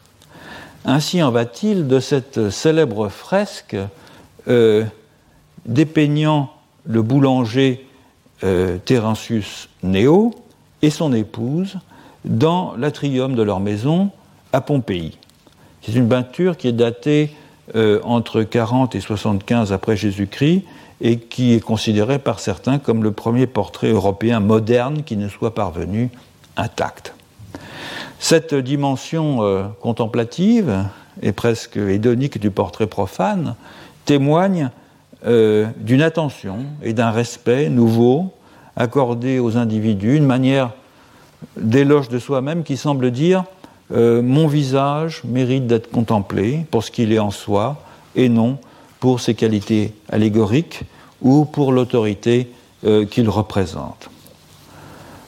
Ainsi en va-t-il de cette célèbre fresque euh, dépeignant le boulanger euh, Terentius Néo et son épouse dans l'atrium de leur maison à Pompéi. C'est une peinture qui est datée euh, entre 40 et 75 après Jésus-Christ et qui est considérée par certains comme le premier portrait européen moderne qui ne soit parvenu intact. Cette dimension euh, contemplative et presque hédonique du portrait profane témoigne euh, d'une attention et d'un respect nouveau accordé aux individus, une manière d'éloge de soi-même qui semble dire euh, mon visage mérite d'être contemplé pour ce qu'il est en soi et non pour ses qualités allégoriques ou pour l'autorité qu'il représente.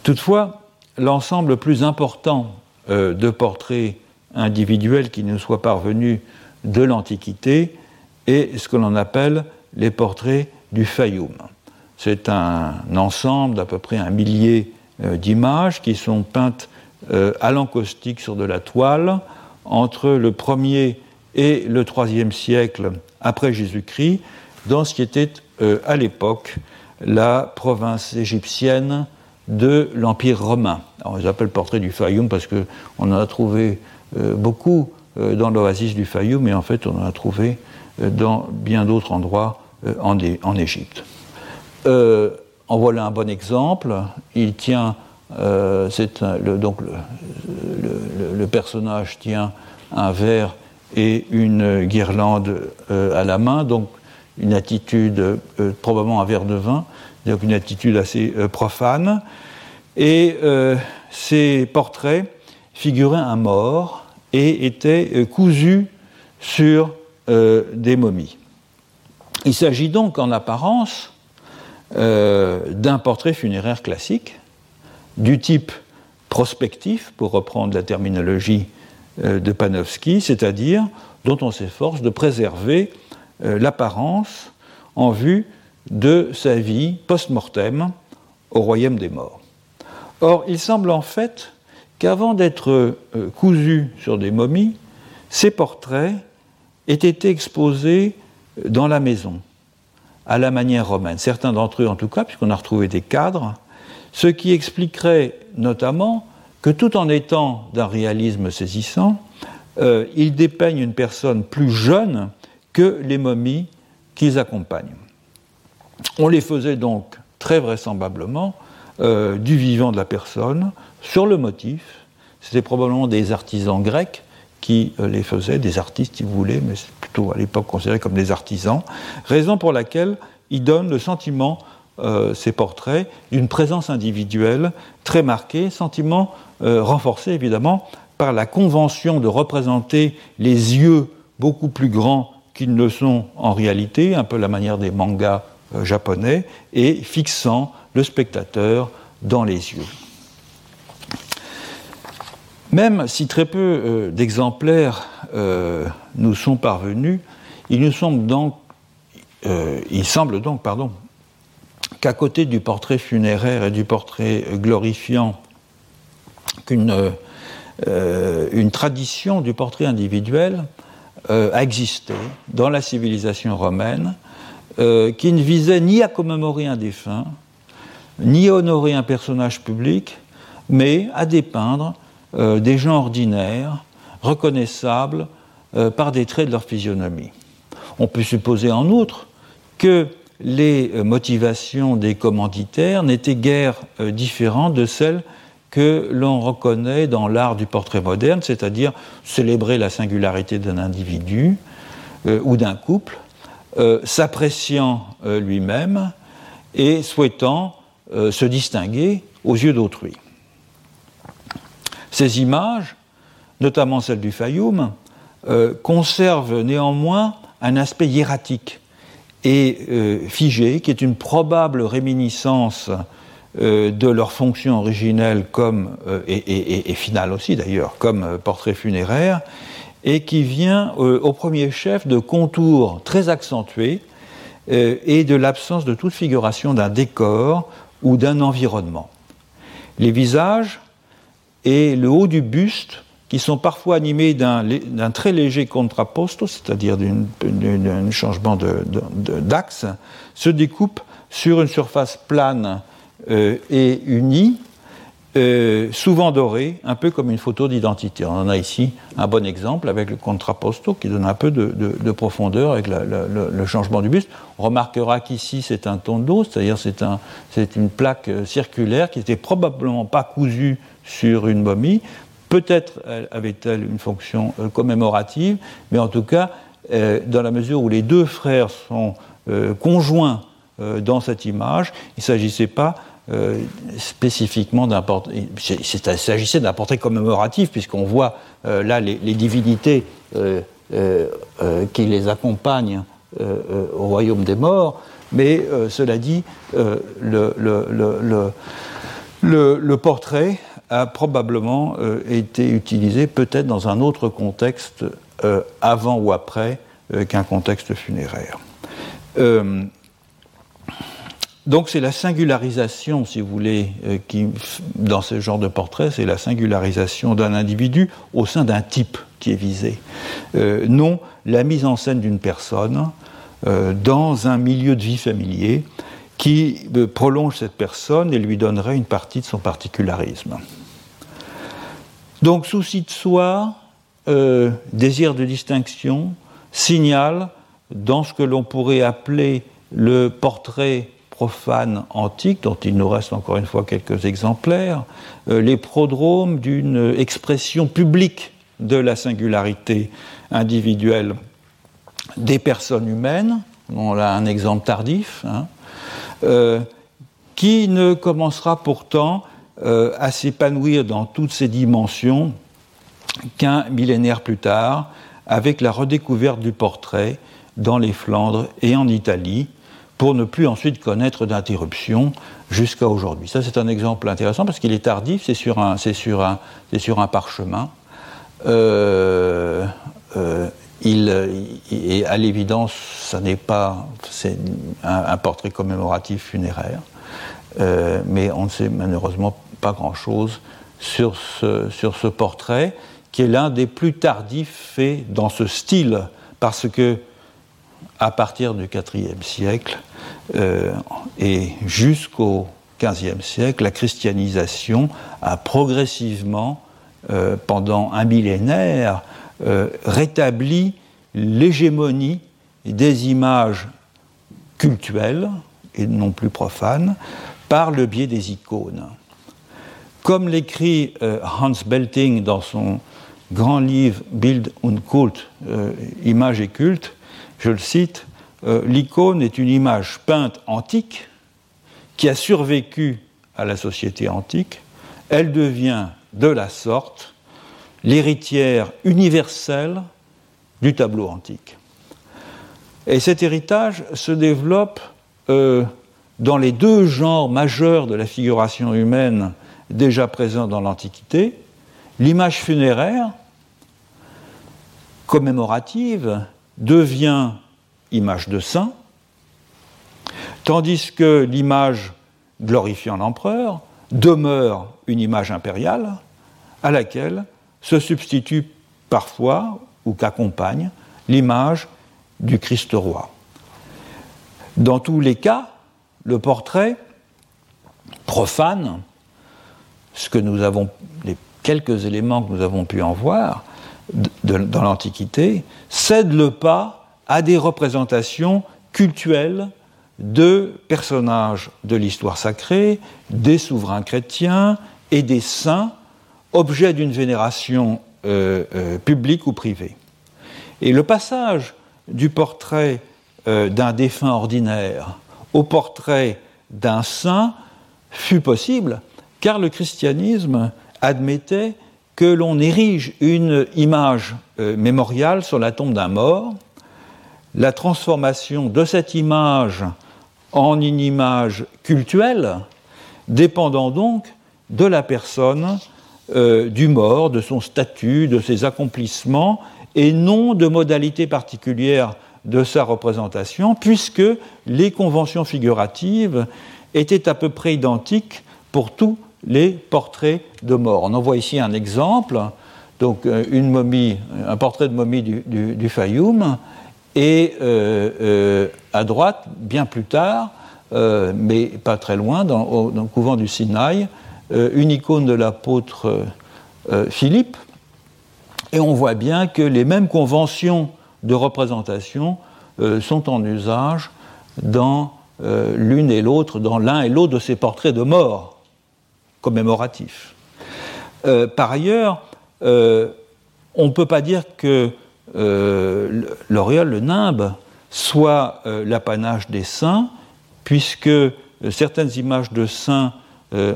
Toutefois, l'ensemble plus important de portraits individuels qui nous soient parvenus de l'Antiquité est ce que l'on appelle les portraits du Fayoum. C'est un ensemble d'à peu près un millier euh, d'images qui sont peintes euh, à l'encaustique sur de la toile entre le 1er et le 3e siècle après Jésus-Christ, dans ce qui était euh, à l'époque la province égyptienne de l'Empire romain. on les appelle portraits du Fayoum parce qu'on en a trouvé beaucoup dans l'oasis du Fayoum, mais en fait on en a trouvé dans bien d'autres endroits en Égypte. Euh, en voilà un bon exemple. Il tient, euh, le, donc le, personnage tient un verre et une guirlande euh, à la main, donc une attitude, probablement un verre de vin, donc une attitude assez profane. Et ces portraits figuraient un mort et étaient cousus sur des momies. Il s'agit donc en apparence euh, d'un portrait funéraire classique, du type prospectif, pour reprendre la terminologie euh, de Panofsky, c'est-à-dire dont on s'efforce de préserver euh, l'apparence en vue de sa vie post-mortem au royaume des morts. Or, il semble en fait qu'avant d'être cousus sur des momies, ces portraits aient été exposés dans la maison, à la manière romaine. Certains d'entre eux, en tout cas, puisqu'on a retrouvé des cadres, ce qui expliquerait notamment que tout en étant d'un réalisme saisissant, euh, ils dépeignent une personne plus jeune que les momies qu'ils accompagnent. On les faisait donc très vraisemblablement euh, du vivant de la personne sur le motif. C'était probablement des artisans grecs qui euh, les faisaient, des artistes si vous voulez, mais c'est plutôt à l'époque considérés comme des artisans, raison pour laquelle ils donnent le sentiment, euh, ces portraits, d'une présence individuelle très marquée, sentiment euh, renforcé évidemment par la convention de représenter les yeux beaucoup plus grands qu'ils ne sont en réalité, un peu la manière des mangas japonais, et fixant le spectateur dans les yeux. Même si très peu euh, d'exemplaires euh, nous sont parvenus, il semble donc, euh, qu'à côté du portrait funéraire et du portrait glorifiant, qu'une une tradition du portrait individuel a existé dans la civilisation romaine, qui ne visait ni à commémorer un défunt, ni à honorer un personnage public, mais à dépeindre euh, des gens ordinaires, reconnaissables euh, par des traits de leur physionomie. On peut supposer en outre que les euh, motivations des commanditaires n'étaient guère différentes de celles que l'on reconnaît dans l'art du portrait moderne, c'est-à-dire célébrer la singularité d'un individu ou d'un couple, s'appréciant lui-même et souhaitant se distinguer aux yeux d'autrui. Ces images, notamment celle du Fayoum, euh, conservent néanmoins un aspect hiératique et euh, figé, qui est une probable réminiscence euh, de leur fonction originelle comme, et, et, finale aussi d'ailleurs, comme portrait funéraire, et qui vient au premier chef de contours très accentués et de l'absence de toute figuration d'un décor ou d'un environnement. Les visages et le haut du buste, qui sont parfois animés d'un très léger contrapposto, c'est-à-dire d'un changement d'axe, se découpent sur une surface plane euh, et unie, euh, souvent dorée, un peu comme une photo d'identité. On en a ici un bon exemple avec le contrapposto qui donne un peu de, profondeur avec le, changement du buste. On remarquera qu'ici c'est un ton d'eau, c'est-à-dire c'est un, une plaque euh, circulaire qui n'était probablement pas cousue sur une momie. Peut-être avait-elle une fonction euh, commémorative, mais en tout cas, dans la mesure où les deux frères sont conjoints dans cette image, il ne s'agissait pas spécifiquement portrait. Il s'agissait d'un portrait commémoratif, puisqu'on voit là les, divinités qui les accompagnent au royaume des morts, mais cela dit, le, portrait a probablement été utilisé peut-être dans un autre contexte avant ou après qu'un contexte funéraire. Donc c'est la singularisation, si vous voulez, euh, qui, dans ce genre de portrait, c'est la singularisation d'un individu au sein d'un type qui est visé. Euh, non la mise en scène d'une personne euh, dans un milieu de vie familier qui prolonge cette personne et lui donnerait une partie de son particularisme. Donc souci de soi, désir de distinction, signale dans ce que l'on pourrait appeler le portrait profane antique, dont il nous reste encore une fois quelques exemplaires, euh, les prodromes d'une expression publique de la singularité individuelle des personnes humaines, on a un exemple tardif, hein, euh, qui ne commencera pourtant euh, à s'épanouir dans toutes ses dimensions qu'un millénaire plus tard, avec la redécouverte du portrait dans les Flandres et en Italie, pour ne plus ensuite connaître d'interruption jusqu'à aujourd'hui. Ça, c'est un exemple intéressant parce qu'il est tardif, c'est sur un, parchemin. Et à l'évidence, ça n'est pas c'est un, portrait commémoratif funéraire, euh, mais on ne sait malheureusement pas grand-chose sur ce, sur ce portrait, qui est l'un des plus tardifs faits dans ce style, parce que à partir du IVe siècle euh, et jusqu'au XVe siècle, la christianisation a progressivement, euh, pendant un millénaire, euh, rétabli l'hégémonie des images cultuelles et non plus profanes par le biais des icônes. Comme l'écrit Hans Belting dans son grand livre Bild und Kult, Image et culte, je le cite, euh, l'icône est une image peinte antique qui a survécu à la société antique. Elle devient de la sorte l'héritière universelle du tableau antique. Et cet héritage se développe euh, dans les deux genres majeurs de la figuration humaine déjà présents dans l'Antiquité, l'image funéraire, commémorative, devient image de saint, tandis que l'image glorifiant l'empereur demeure une image impériale à laquelle se substitue parfois ou qu'accompagne l'image du Christ roi. Dans tous les cas, le portrait profane, ce que nous avons, les quelques éléments que nous avons pu en voir, dans l'Antiquité, cède le pas à des représentations cultuelles de personnages de l'histoire sacrée, des souverains chrétiens et des saints, objets d'une vénération euh, euh, publique ou privée. Et le passage du portrait euh, d'un défunt ordinaire au portrait d'un saint fut possible car le christianisme admettait que l'on érige une image mémoriale sur la tombe d'un mort, la transformation de cette image en une image cultuelle, dépendant donc de la personne euh, du mort, de son statut, de ses accomplissements, et non de modalités particulières de sa représentation, puisque les conventions figuratives étaient à peu près identiques pour tous les portraits de mort. On en voit ici un exemple, donc euh, une momie, un portrait de momie du, du, Fayoum, et euh, euh, à droite, bien plus tard, mais pas très loin, dans, le couvent du Sinaï, une icône de l'apôtre Philippe, et on voit bien que les mêmes conventions de représentation sont en usage dans l'une et l'autre, dans l'un et l'autre de ces portraits de mort commémoratif. Euh, par ailleurs, euh, on ne peut pas dire que euh, l'auréole, le nimbe, soit l'apanage des saints, puisque certaines images de saints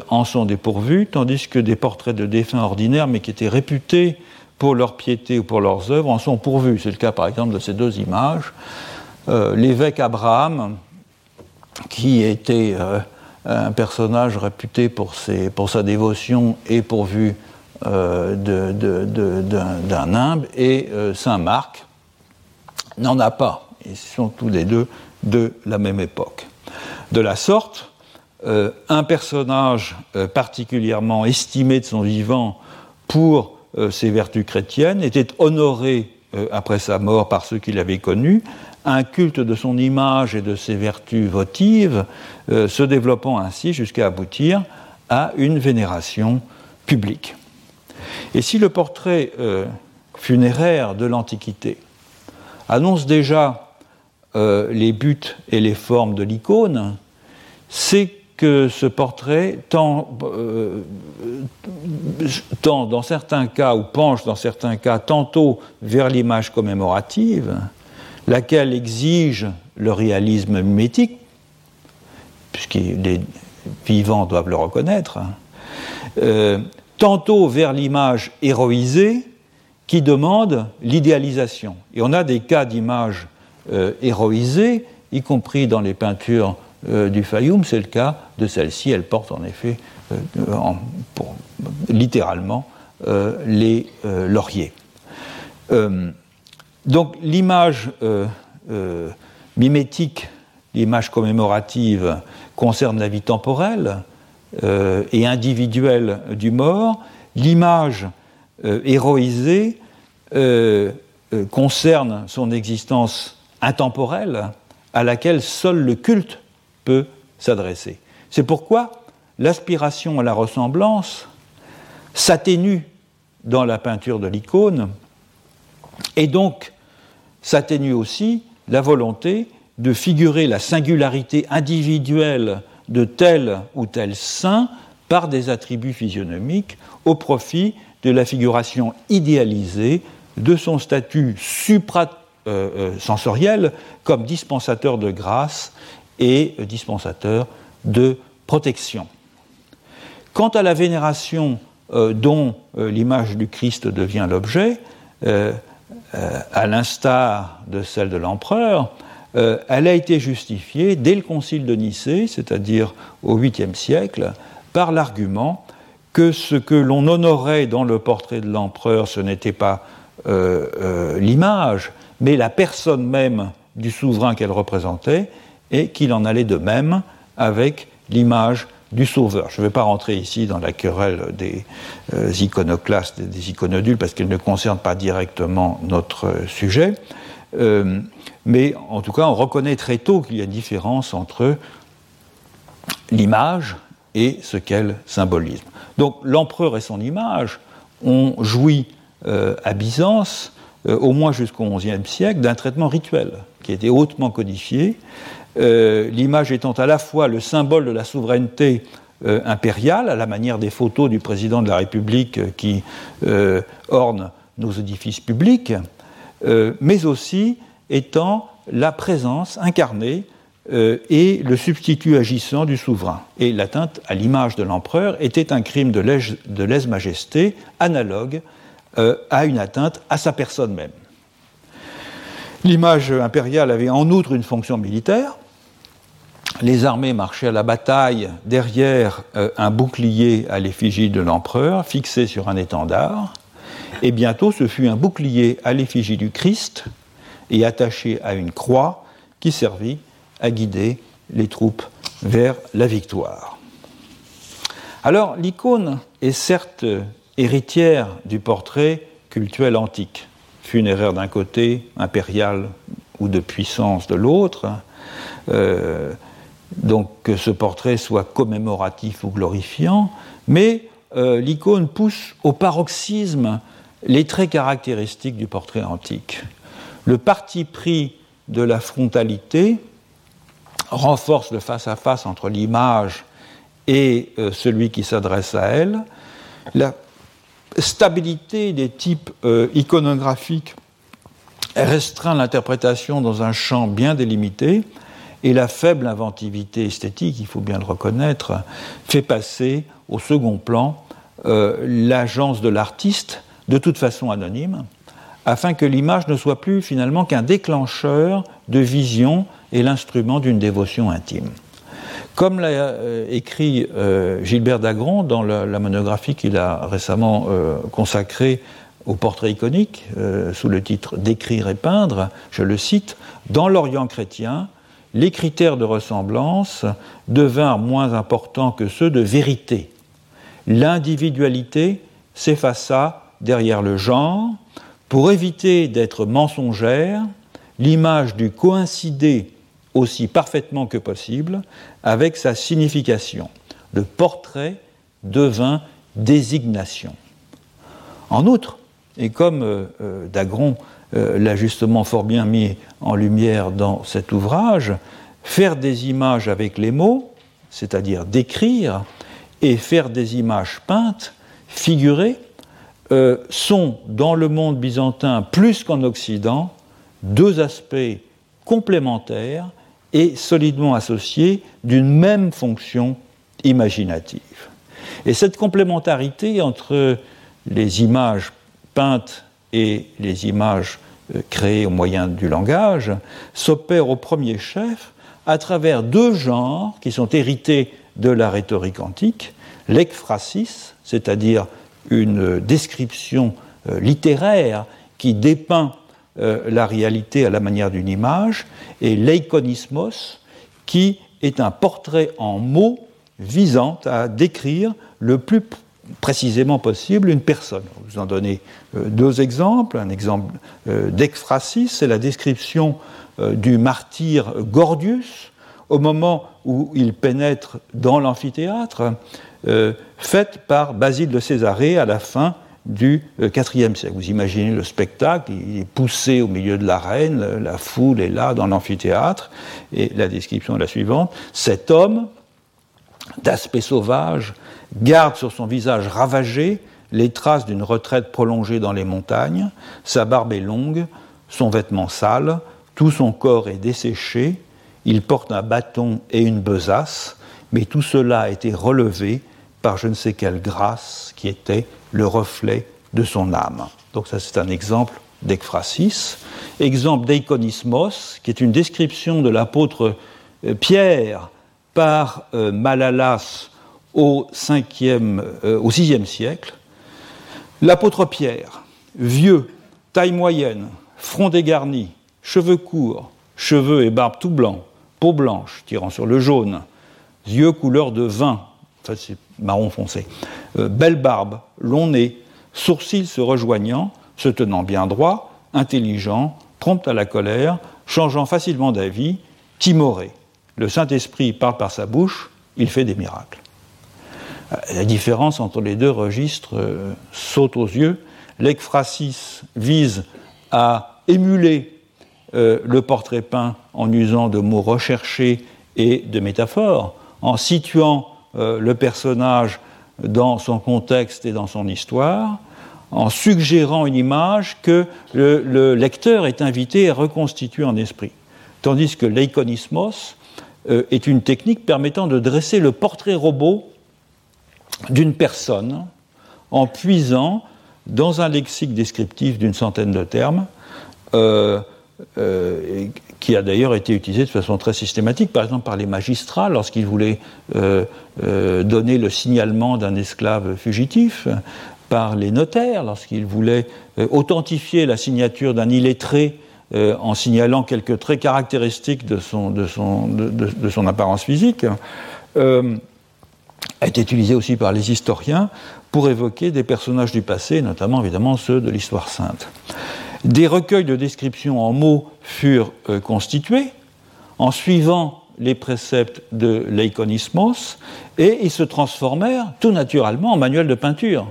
en sont dépourvues, tandis que des portraits de défunts ordinaires, mais qui étaient réputés pour leur piété ou pour leurs œuvres, en sont pourvus. C'est le cas par exemple de ces deux images. l'évêque Abraham, qui était un personnage réputé pour, pour, sa dévotion et pourvu d'un nimbe, et Saint Marc n'en a pas. Ils sont tous les deux de la même époque. De la sorte, euh, un personnage euh, particulièrement estimé de son vivant pour euh, ses vertus chrétiennes était honoré après sa mort par ceux qui l'avaient connu, un culte de son image et de ses vertus votives, se développant ainsi jusqu'à aboutir à une vénération publique. Et si le portrait funéraire de l'Antiquité annonce déjà les buts et les formes de l'icône, c'est que ce portrait euh, tend, dans certains cas, ou penche dans certains cas, tantôt vers l'image commémorative, laquelle exige le réalisme mimétique, puisque les vivants doivent le reconnaître, euh, tantôt vers l'image héroïsée, qui demande l'idéalisation. Et on a des cas d'images euh, héroïsées, y compris dans les peintures euh, du Fayoum, c'est le cas de celle-ci. Elle porte en effet euh, littéralement les lauriers. donc l'image mimétique, l'image commémorative concerne la vie temporelle et individuelle du mort. L'image héroïsée concerne son existence intemporelle à laquelle seul le culte peut s'adresser. C'est pourquoi l'aspiration à la ressemblance s'atténue dans la peinture de l'icône, et donc s'atténue aussi la volonté de figurer la singularité individuelle de tel ou tel saint par des attributs physionomiques au profit de la figuration idéalisée de son statut supra-sensoriel euh, euh, comme dispensateur de grâce et dispensateur de protection. Quant à la vénération euh, dont l'image du Christ devient l'objet, à l'instar de celle de l'empereur, elle a été justifiée dès le concile de Nicée, c'est-à-dire au 8e siècle, par l'argument que ce que l'on honorait dans le portrait de l'empereur, ce n'était pas l'image, mais la personne même du souverain qu'elle représentait, et qu'il en allait de même avec l'image du Sauveur. Je ne vais pas rentrer ici dans la querelle des euh, iconoclastes et des iconodules parce qu'elle ne concerne pas directement notre euh, sujet. Euh, mais en tout cas, on reconnaît très tôt qu'il y a une différence entre l'image et ce qu'elle symbolise. Donc l'empereur et son image ont joui à Byzance, au moins jusqu'au XIe siècle, d'un traitement rituel qui était hautement codifié euh, l'image étant à la fois le symbole de la souveraineté euh, impériale, à la manière des photos du président de la République euh, qui ornent nos édifices publics, mais aussi étant la présence incarnée et le substitut agissant du souverain. Et l'atteinte à l'image de l'empereur était un crime de lèse-majesté analogue à une atteinte à sa personne même. L'image impériale avait en outre une fonction militaire, les armées marchaient à la bataille derrière euh, un bouclier à l'effigie de l'empereur, fixé sur un étendard, et bientôt ce fut un bouclier à l'effigie du Christ et attaché à une croix qui servit à guider les troupes vers la victoire. Alors l'icône est certes héritière du portrait cultuel antique, funéraire d'un côté, impérial ou de puissance de l'autre, euh, donc que ce portrait soit commémoratif ou glorifiant, mais euh, l'icône pousse au paroxysme les traits caractéristiques du portrait antique. Le parti pris de la frontalité renforce le face-à-face entre l'image et euh, celui qui s'adresse à elle. La stabilité des types euh, iconographiques restreint l'interprétation dans un champ bien délimité, et la faible inventivité esthétique, il faut bien le reconnaître, fait passer au second plan euh, l'agence de l'artiste, de toute façon anonyme, afin que l'image ne soit plus finalement qu'un déclencheur de vision et l'instrument d'une dévotion intime. Comme l'a euh, écrit euh, Gilbert Dagron dans la, monographie qu'il a récemment euh, consacrée au portrait iconique, sous le titre D'écrire et peindre, je le cite, Dans l'Orient chrétien, les critères de ressemblance devinrent moins importants que ceux de vérité. L'individualité s'effaça derrière le genre. Pour éviter d'être mensongère, l'image dut coïncider aussi parfaitement que possible avec sa signification. Le portrait devint désignation. En outre, et comme euh, euh, Dagron euh, l'a justement fort bien mis en lumière dans cet ouvrage, faire des images avec les mots, c'est-à-dire décrire, et faire des images peintes, figurées, sont dans le monde byzantin plus qu'en Occident deux aspects complémentaires et solidement associés d'une même fonction imaginative. Et cette complémentarité entre les images peintes et les images euh, créées au moyen du langage s'opère au premier chef à travers deux genres qui sont hérités de la rhétorique antique, l'ekphrasis, c'est-à-dire une description euh, littéraire qui dépeint euh, la réalité à la manière d'une image, et l'eikonismos, qui est un portrait en mots visant à décrire le plus précisément possible une personne. Je vous en donner euh, deux exemples. Un exemple d'exphrasis, c'est la description du martyr Gordius au moment où il pénètre dans l'amphithéâtre, faite par Basile de Césarée à la fin du IVe siècle. Vous imaginez le spectacle, il est poussé au milieu de l'arène, la foule est là dans l'amphithéâtre, et la description est la suivante. Cet homme, d'aspect sauvage, garde sur son visage ravagé les traces d'une retraite prolongée dans les montagnes, sa barbe est longue, son vêtement sale, tout son corps est desséché, il porte un bâton et une besace, mais tout cela a été relevé par je ne sais quelle grâce qui était le reflet de son âme. Donc ça c'est un exemple d'ekphrasis. Exemple d'eikonismos, qui est une description de l'apôtre euh, Pierre par euh, Malalas au, 5e, euh, au 6e siècle. L'apôtre Pierre, vieux, taille moyenne, front dégarni, cheveux courts, cheveux et barbe tout blanc, peau blanche tirant sur le jaune, yeux couleur de vin, c'est marron foncé, euh, belle barbe, long nez, sourcils se rejoignant, se tenant bien droit, intelligent, prompt à la colère, changeant facilement d'avis, timoré. Le Saint-Esprit parle par sa bouche, il fait des miracles. Euh, la différence entre les deux registres euh, saute aux yeux. L'ekphrasis vise à émuler le portrait peint en usant de mots recherchés et de métaphores, en situant euh, le personnage dans son contexte et dans son histoire, en suggérant une image que le, lecteur est invité à reconstituer en esprit. Tandis que l'iconismos euh, est une technique permettant de dresser le portrait robot d'une personne en puisant dans un lexique descriptif d'une centaine de termes euh, euh, qui a d'ailleurs été utilisé de façon très systématique, par exemple par les magistrats lorsqu'ils voulaient euh, euh, donner le signalement d'un esclave fugitif, par les notaires lorsqu'ils voulaient authentifier la signature d'un illettré en signalant quelques traits caractéristiques de son, de son, de, son apparence physique, été utilisé aussi par les historiens pour évoquer des personnages du passé, notamment évidemment ceux de l'histoire sainte. Des recueils de descriptions en mots furent euh, constitués en suivant les préceptes de l'Eikonismos et ils se transformèrent tout naturellement en manuels de peinture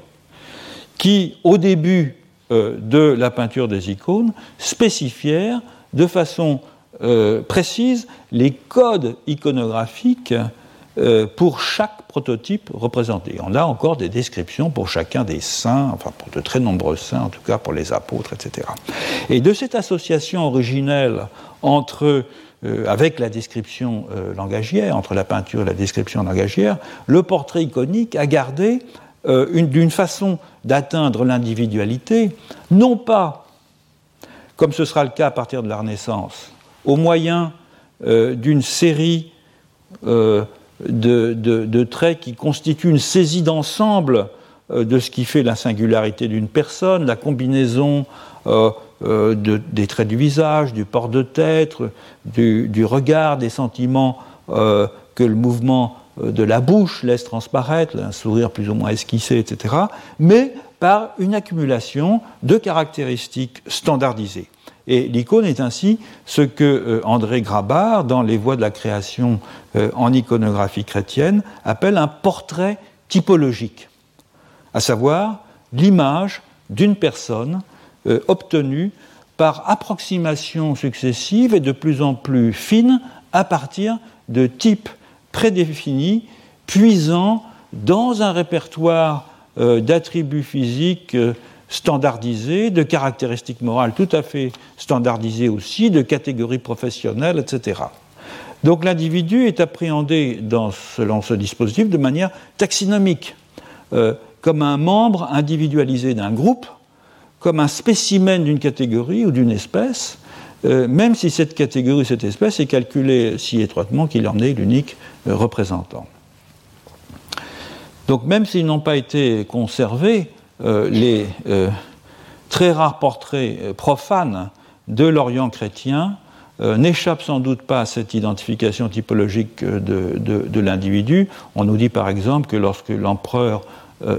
qui, au début euh, de la peinture des icônes, spécifièrent de façon euh, précise les codes iconographiques pour chaque prototypes représentés. On a encore des descriptions pour chacun des saints, enfin pour de très nombreux saints, en tout cas pour les apôtres, etc. Et de cette association originelle entre, euh, avec la description euh, langagière, entre la peinture et la description langagière, le portrait iconique a gardé euh, d'une façon d'atteindre l'individualité, non pas comme ce sera le cas à partir de la Renaissance, au moyen d'une série de, traits qui constituent une saisie d'ensemble de ce qui fait la singularité d'une personne, la combinaison euh, des traits du visage, du port de tête, du, regard, des sentiments euh, que le mouvement euh, de la bouche laisse transparaître, un sourire plus ou moins esquissé, etc., mais par une accumulation de caractéristiques standardisées. Et l'icône est ainsi ce que André Grabar, dans Les Voies de la création en iconographie chrétienne, appelle un portrait typologique, à savoir l'image d'une personne euh, obtenus par approximation successive et de plus en plus fine à partir de types prédéfinis, puisant dans un répertoire euh, d'attributs physiques euh, standardisés, de caractéristiques morales tout à fait standardisées aussi, de catégories professionnelles, etc. Donc l'individu est appréhendé dans, selon ce dispositif de manière taxinomique, comme un membre individualisé d'un groupe, comme un spécimen d'une catégorie ou d'une espèce, euh, même si cette catégorie, cette espèce est calculée si étroitement qu'il en est l'unique euh, représentant. Donc même s'ils n'ont pas été conservés, euh, les très rares portraits profanes de l'Orient chrétien n'échappent sans doute pas à cette identification typologique de, de l'individu. On nous dit par exemple que lorsque l'empereur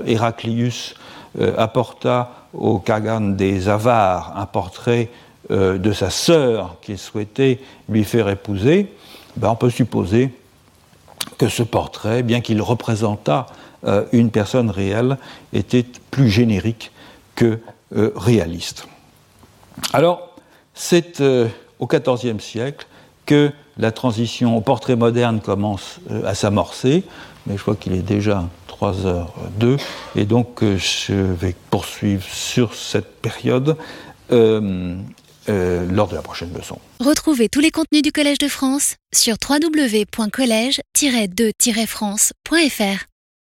Héraclius apporta au Kagan des Avars un portrait euh, de sa sœur qu'il souhaitait lui faire épouser, ben on peut supposer que ce portrait, bien qu'il représentât euh, une personne réelle, était plus générique que euh, réaliste. Alors, c'est au XIVe siècle que la transition au portrait moderne commence à s'amorcer, mais je crois qu'il est déjà 3h02. Et donc, euh, je vais poursuivre sur cette période euh, euh, lors de la prochaine leçon. Retrouvez tous les contenus du Collège de France sur www.colège-2-france.fr.